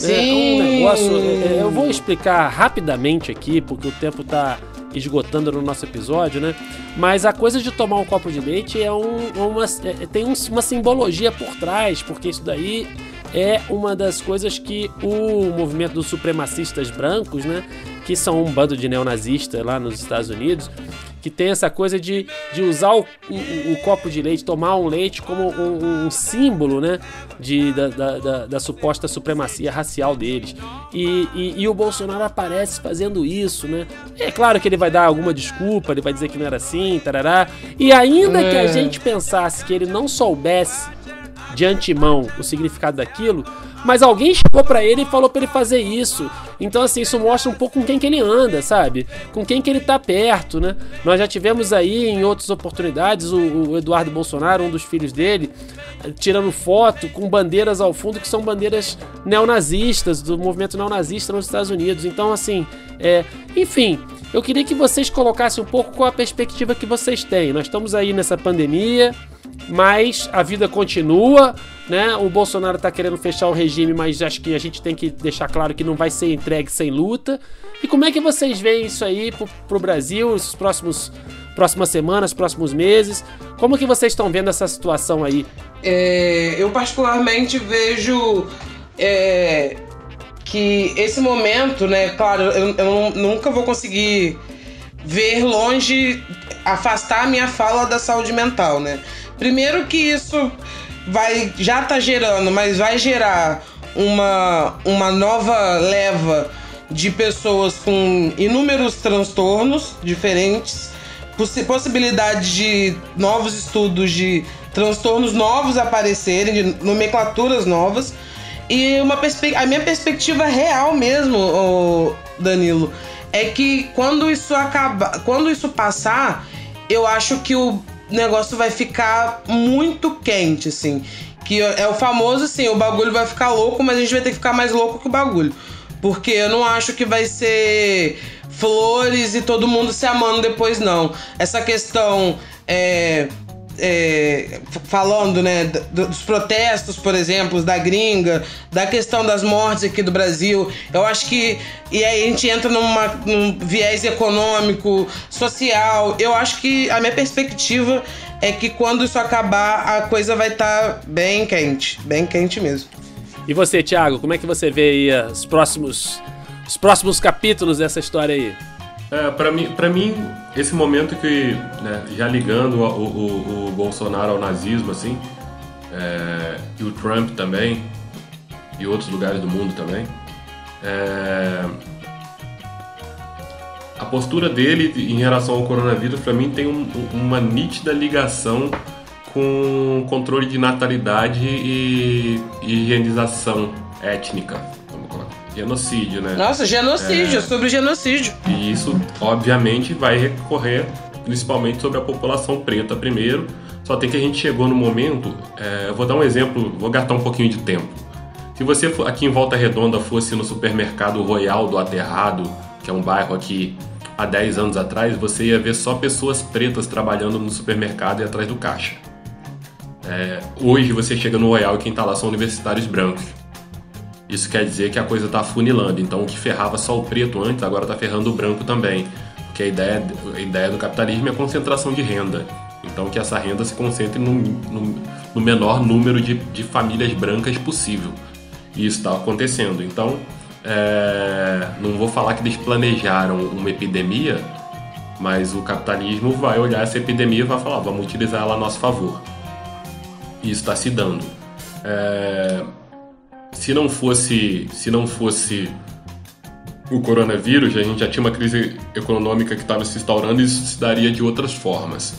[SPEAKER 5] né? É um negócio. é, é, eu vou explicar rapidamente aqui, porque o tempo tá esgotando no nosso episódio, né? Mas a coisa de tomar um copo de leite é um, uma, é- tem um- uma simbologia por trás, porque isso daí é uma das coisas que o movimento dos supremacistas brancos, né? Que são um bando de neonazistas lá nos Estados Unidos, que tem essa coisa de, de usar o, o- o copo de leite, tomar um leite como um, um símbolo, né? De, da, da- da- da suposta supremacia racial deles. E, e- e o Bolsonaro aparece fazendo isso, né? É claro que ele vai dar alguma desculpa, ele vai dizer que não era assim, tarará. E ainda que a
[SPEAKER 7] É.
[SPEAKER 5] gente pensasse que ele não soubesse de antemão o significado daquilo, mas alguém chegou pra ele e falou pra ele fazer isso. Então assim, isso mostra um pouco com quem que ele anda, sabe? Com quem que ele tá perto, né? Nós já tivemos aí em outras oportunidades o, o Eduardo Bolsonaro, um dos filhos dele, tirando foto com bandeiras ao fundo que são bandeiras neonazistas do movimento neonazista nos Estados Unidos. Então assim, é, enfim, eu queria que vocês colocassem um pouco qual a perspectiva que vocês têm. Nós estamos aí nessa pandemia, mas a vida continua, né? O Bolsonaro tá querendo fechar o regime, mas acho que a gente tem que deixar claro que não vai ser entregue sem luta. E como é que vocês veem isso aí pro, pro Brasil, esses próximos próximas semanas, próximos meses? Como que vocês estão vendo essa situação aí?
[SPEAKER 7] É, eu particularmente vejo é, que esse momento, né, claro, eu, eu nu- nunca vou conseguir ver longe, afastar a minha fala da saúde mental, né? Primeiro que isso vai já tá gerando, mas vai gerar uma, uma nova leva de pessoas com inúmeros transtornos diferentes, possi- possibilidade de novos estudos de transtornos novos aparecerem, de nomenclaturas novas. E uma a minha perspectiva real mesmo, Danilo, é que quando isso acabar, quando isso passar, eu acho que o negócio vai ficar muito quente, assim. Que é o famoso, assim, o bagulho vai ficar louco, mas a gente vai ter que ficar mais louco que o bagulho. Porque eu não acho que vai ser flores e todo mundo se amando depois, não. Essa questão é, é, falando, né, dos protestos, por exemplo, da gringa, da questão das mortes aqui do Brasil, eu acho que. E aí a gente entra numa, num viés econômico, social. Eu acho que a minha perspectiva é que quando isso acabar, a coisa vai estar bem quente. Bem quente mesmo.
[SPEAKER 5] E você, Thiago, como é que você vê aí os próximos os próximos capítulos dessa história aí?
[SPEAKER 6] É, para mim, para mim, esse momento que, né, já ligando o, o- o Bolsonaro ao nazismo, assim, é, e o Trump também, e outros lugares do mundo também, é, a postura dele em relação ao coronavírus, para mim, tem um- uma nítida ligação com controle de natalidade e higienização étnica. Genocídio, né?
[SPEAKER 7] Nossa, genocídio,
[SPEAKER 6] É.
[SPEAKER 7] sobre genocídio.
[SPEAKER 6] E isso, obviamente, vai recorrer principalmente sobre a população preta primeiro. Só tem que a gente chegou no momento. é, eu vou dar um exemplo, vou gastar um pouquinho de tempo. Se você for- aqui em Volta Redonda fosse no supermercado Royal do Aterrado que é um bairro aqui há 10 anos atrás, você ia ver só pessoas pretas trabalhando no supermercado e atrás do caixa. É, hoje você chega no Royal e quem está lá são universitários brancos. Isso quer dizer que a coisa está funilando. Então o que ferrava só o preto antes, agora está ferrando o branco também. Porque a ideia, a ideia do capitalismo é a concentração de renda. Então que essa renda se concentre no, no, no menor número de, de famílias brancas possível. E isso está acontecendo. Então, é, não vou falar que eles planejaram uma epidemia, mas o capitalismo vai olhar essa epidemia e vai falar, vamos utilizar ela a nosso favor. E isso está se dando. É, se não fosse, se não fosse o coronavírus, a gente já tinha uma crise econômica que estava se instaurando e isso se daria de outras formas.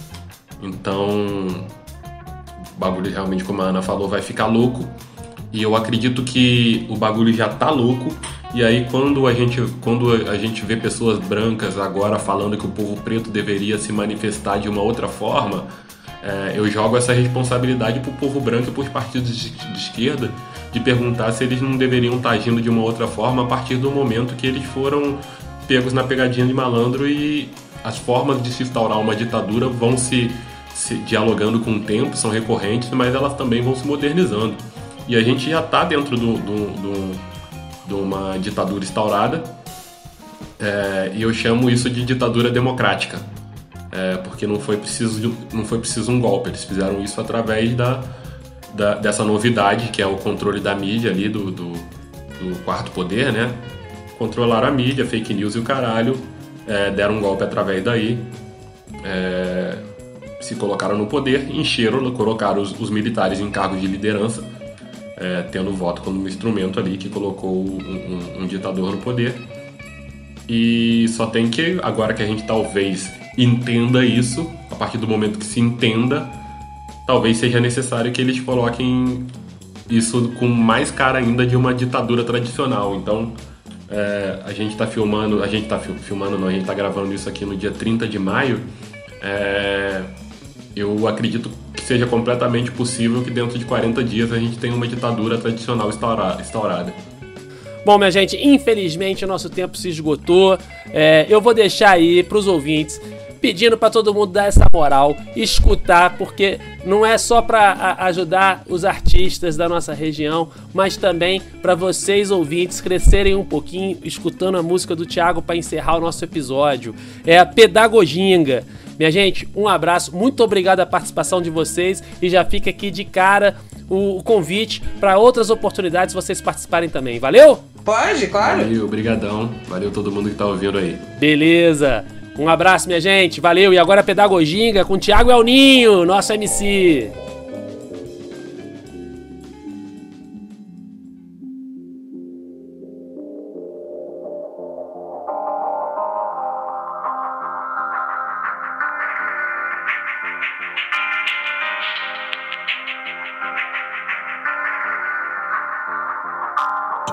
[SPEAKER 6] Então, o bagulho realmente, como a Ana falou, vai ficar louco. E eu acredito que o bagulho já tá louco. E aí quando a gente quando a gente vê pessoas brancas agora falando que o povo preto deveria se manifestar de uma outra forma, é, eu jogo essa responsabilidade pro povo branco e pros partidos de, de esquerda de perguntar se eles não deveriam estar agindo de uma outra forma a partir do momento que eles foram pegos na pegadinha de malandro e as formas de se instaurar uma ditadura vão se, se dialogando com o tempo, são recorrentes, mas elas também vão se modernizando. E a gente já está dentro do, do, do, de uma ditadura instaurada, é, e eu chamo isso de ditadura democrática, é, porque não foi, preciso, não foi preciso um golpe, eles fizeram isso através da, da, dessa novidade, que é o controle da mídia ali, do, do, do quarto poder, né? Controlaram a mídia, fake news e o caralho, é, deram um golpe através daí, é, se colocaram no poder, encheram, colocaram os, os militares em cargos de liderança, é, tendo voto como instrumento ali que colocou um, um, um, ditador no poder. E só tem que, agora que a gente talvez entenda isso, a partir do momento que se entenda, talvez seja necessário que eles coloquem isso com mais cara ainda de uma ditadura tradicional. Então, é, a gente está filmando, a gente está filmando, não, a gente está gravando isso aqui no dia 30 de maio. É, eu acredito que seja completamente possível que dentro de 40 dias a gente tenha uma ditadura tradicional instaurada.
[SPEAKER 5] Bom, minha gente, infelizmente o nosso tempo se esgotou. É, eu vou deixar aí para os ouvintes pedindo para todo mundo dar essa moral, escutar, porque não é só para ajudar os artistas da nossa região, mas também para vocês ouvintes crescerem um pouquinho escutando a música do Thiago para encerrar o nosso episódio. É a Pedagoginga. Minha gente, um abraço, muito obrigado a participação de vocês e já fica aqui de cara o, o convite para outras oportunidades vocês participarem também. Valeu?
[SPEAKER 7] Pode, claro.
[SPEAKER 6] Valeu, obrigadão. Valeu todo mundo que tá ouvindo aí.
[SPEAKER 5] Beleza. Um abraço, minha gente. Valeu. E agora a Pedagoginga com Thiago Elninho, nosso MC.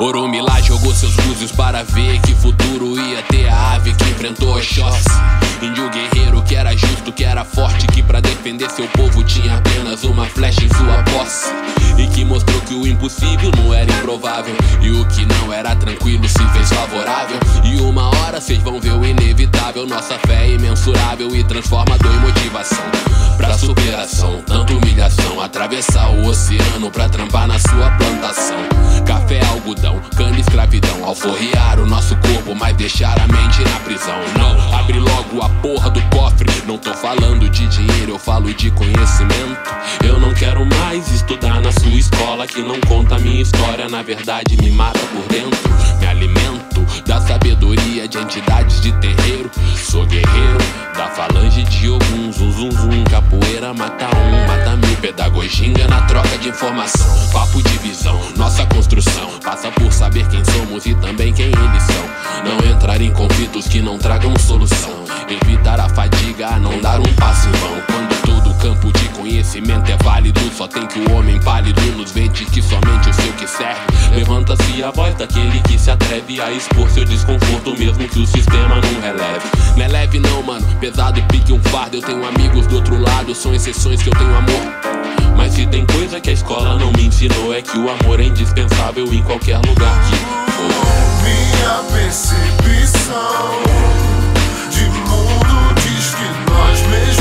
[SPEAKER 3] Oromilá jogou seus búzios para ver que futuro ia ter a ave que enfrentou Oxóssi. Índio guerreiro que era justo, que era forte, que para defender seu povo tinha apenas uma flecha em sua posse. E que mostrou que o impossível não era improvável. E o que não era tranquilo se fez favorável. E uma hora vocês vão ver o inevitável. Nossa fé é imensurável e transformador em motivação. Pra superação, tanta humilhação. Atravessar o oceano pra trampar na sua plantação. Algodão, cana, escravidão. Alforriar o nosso corpo, mas deixar a mente na prisão. Não, abre logo a porra do cofre. Não tô falando de dinheiro, eu falo de conhecimento. Eu não quero mais estudar na sua escola que não conta minha história. Na verdade, me mata por dentro. Da sabedoria de entidades de terreiro. Sou guerreiro da falange de Ogum. Zum, zum, zum. Capoeira mata um, mata mil. Pedagoginga na troca de informação. Papo de visão, nossa construção. Passa por saber quem somos e também quem eles são. Não entrar em conflitos que não tragam solução. Evitar a fadiga, não dar um passo em vão. Quando todo campo de conhecimento é válido, só tem que o homem pálido nos vende que somente o seu que serve. Levanta-se a voz daquele que se atreve a expor seu desconforto, mesmo que o sistema não releve. Não é leve, não, mano, pesado e pique um fardo. Eu tenho amigos do outro lado, são exceções que eu tenho amor. Mas se tem coisa que a escola não me ensinou, é que o amor é indispensável em qualquer lugar que for.
[SPEAKER 8] Minha percepção
[SPEAKER 3] de mundo diz que nós mesmos.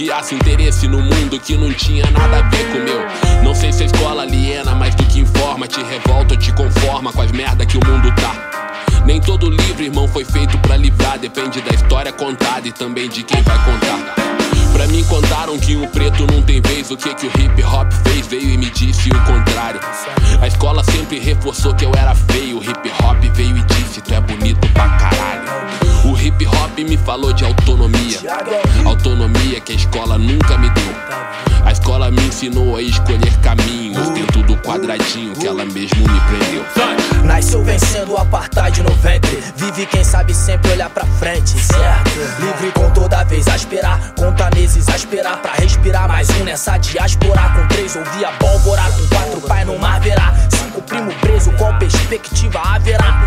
[SPEAKER 3] Criasse interesse no mundo que não tinha nada a ver com o meu. Não sei se a escola aliena mais do que informa, te revolta ou te conforma com as merda que o mundo tá. Nem todo livro, irmão, foi feito pra livrar. Depende da história contada e também de quem vai contar. Pra mim contaram que o preto não tem vez. O que que o hip hop fez veio e me disse o contrário. A escola sempre reforçou que eu era feio. O hip hop veio e disse: Tu é bonito pra caralho. Hip hop me falou de autonomia. Autonomia que a escola nunca me deu. A escola me ensinou a escolher caminhos dentro do quadradinho que ela mesmo me prendeu.
[SPEAKER 8] Nasceu vencendo o apartheid no ventre. Vive quem sabe sempre olhar pra frente, certo? Livre com toda vez a esperar. Conta meses a esperar pra respirar. Mais um nessa diáspora. Com três ouvia pólvora. Com quatro pai no mar verá. Cinco primo preso, qual perspectiva haverá?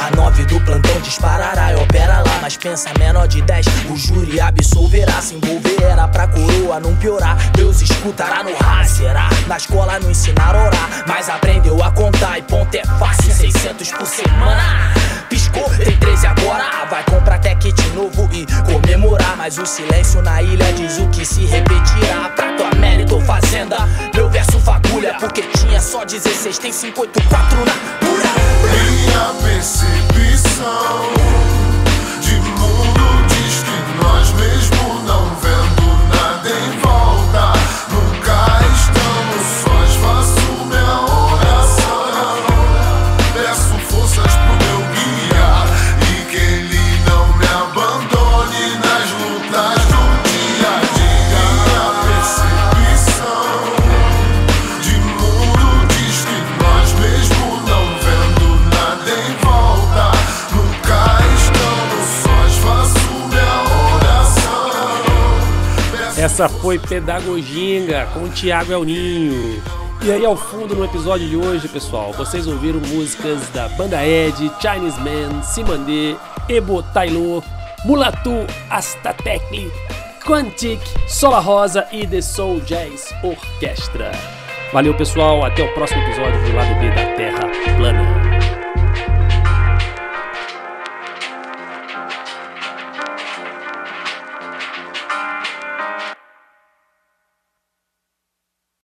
[SPEAKER 8] A nove do plantão disparará e opera lá. Mas pensa menor de dez, o júri absolverá. Se envolver era pra coroa não piorar. Deus escutará no ra, será? Na escola não ensinaram a orar, mas aprendeu a contar. E ponto é fácil, 600 por semana. Piscou, tem 13 agora. Vai comprar kit novo e comemorar. Mas o silêncio na ilha diz o que se repetirá. Prato a mérito ou fazenda, meu verso fagulha. Porque tinha só 16, tem 584 na pura.
[SPEAKER 9] Minha percepção de mundo diz que nós mesmo
[SPEAKER 5] Essa foi Pedagoginga com o Thiago El Ninho. E aí ao fundo no episódio de hoje, pessoal, vocês ouviram músicas da Banda Ed, Chinese Man, Simandê, Ebo Tailor, Mulatu, Astatekli, Quantic, Sola Rosa e The Soul Jazz Orquestra. Valeu, pessoal, até o próximo episódio do Lado B da Terra Plana.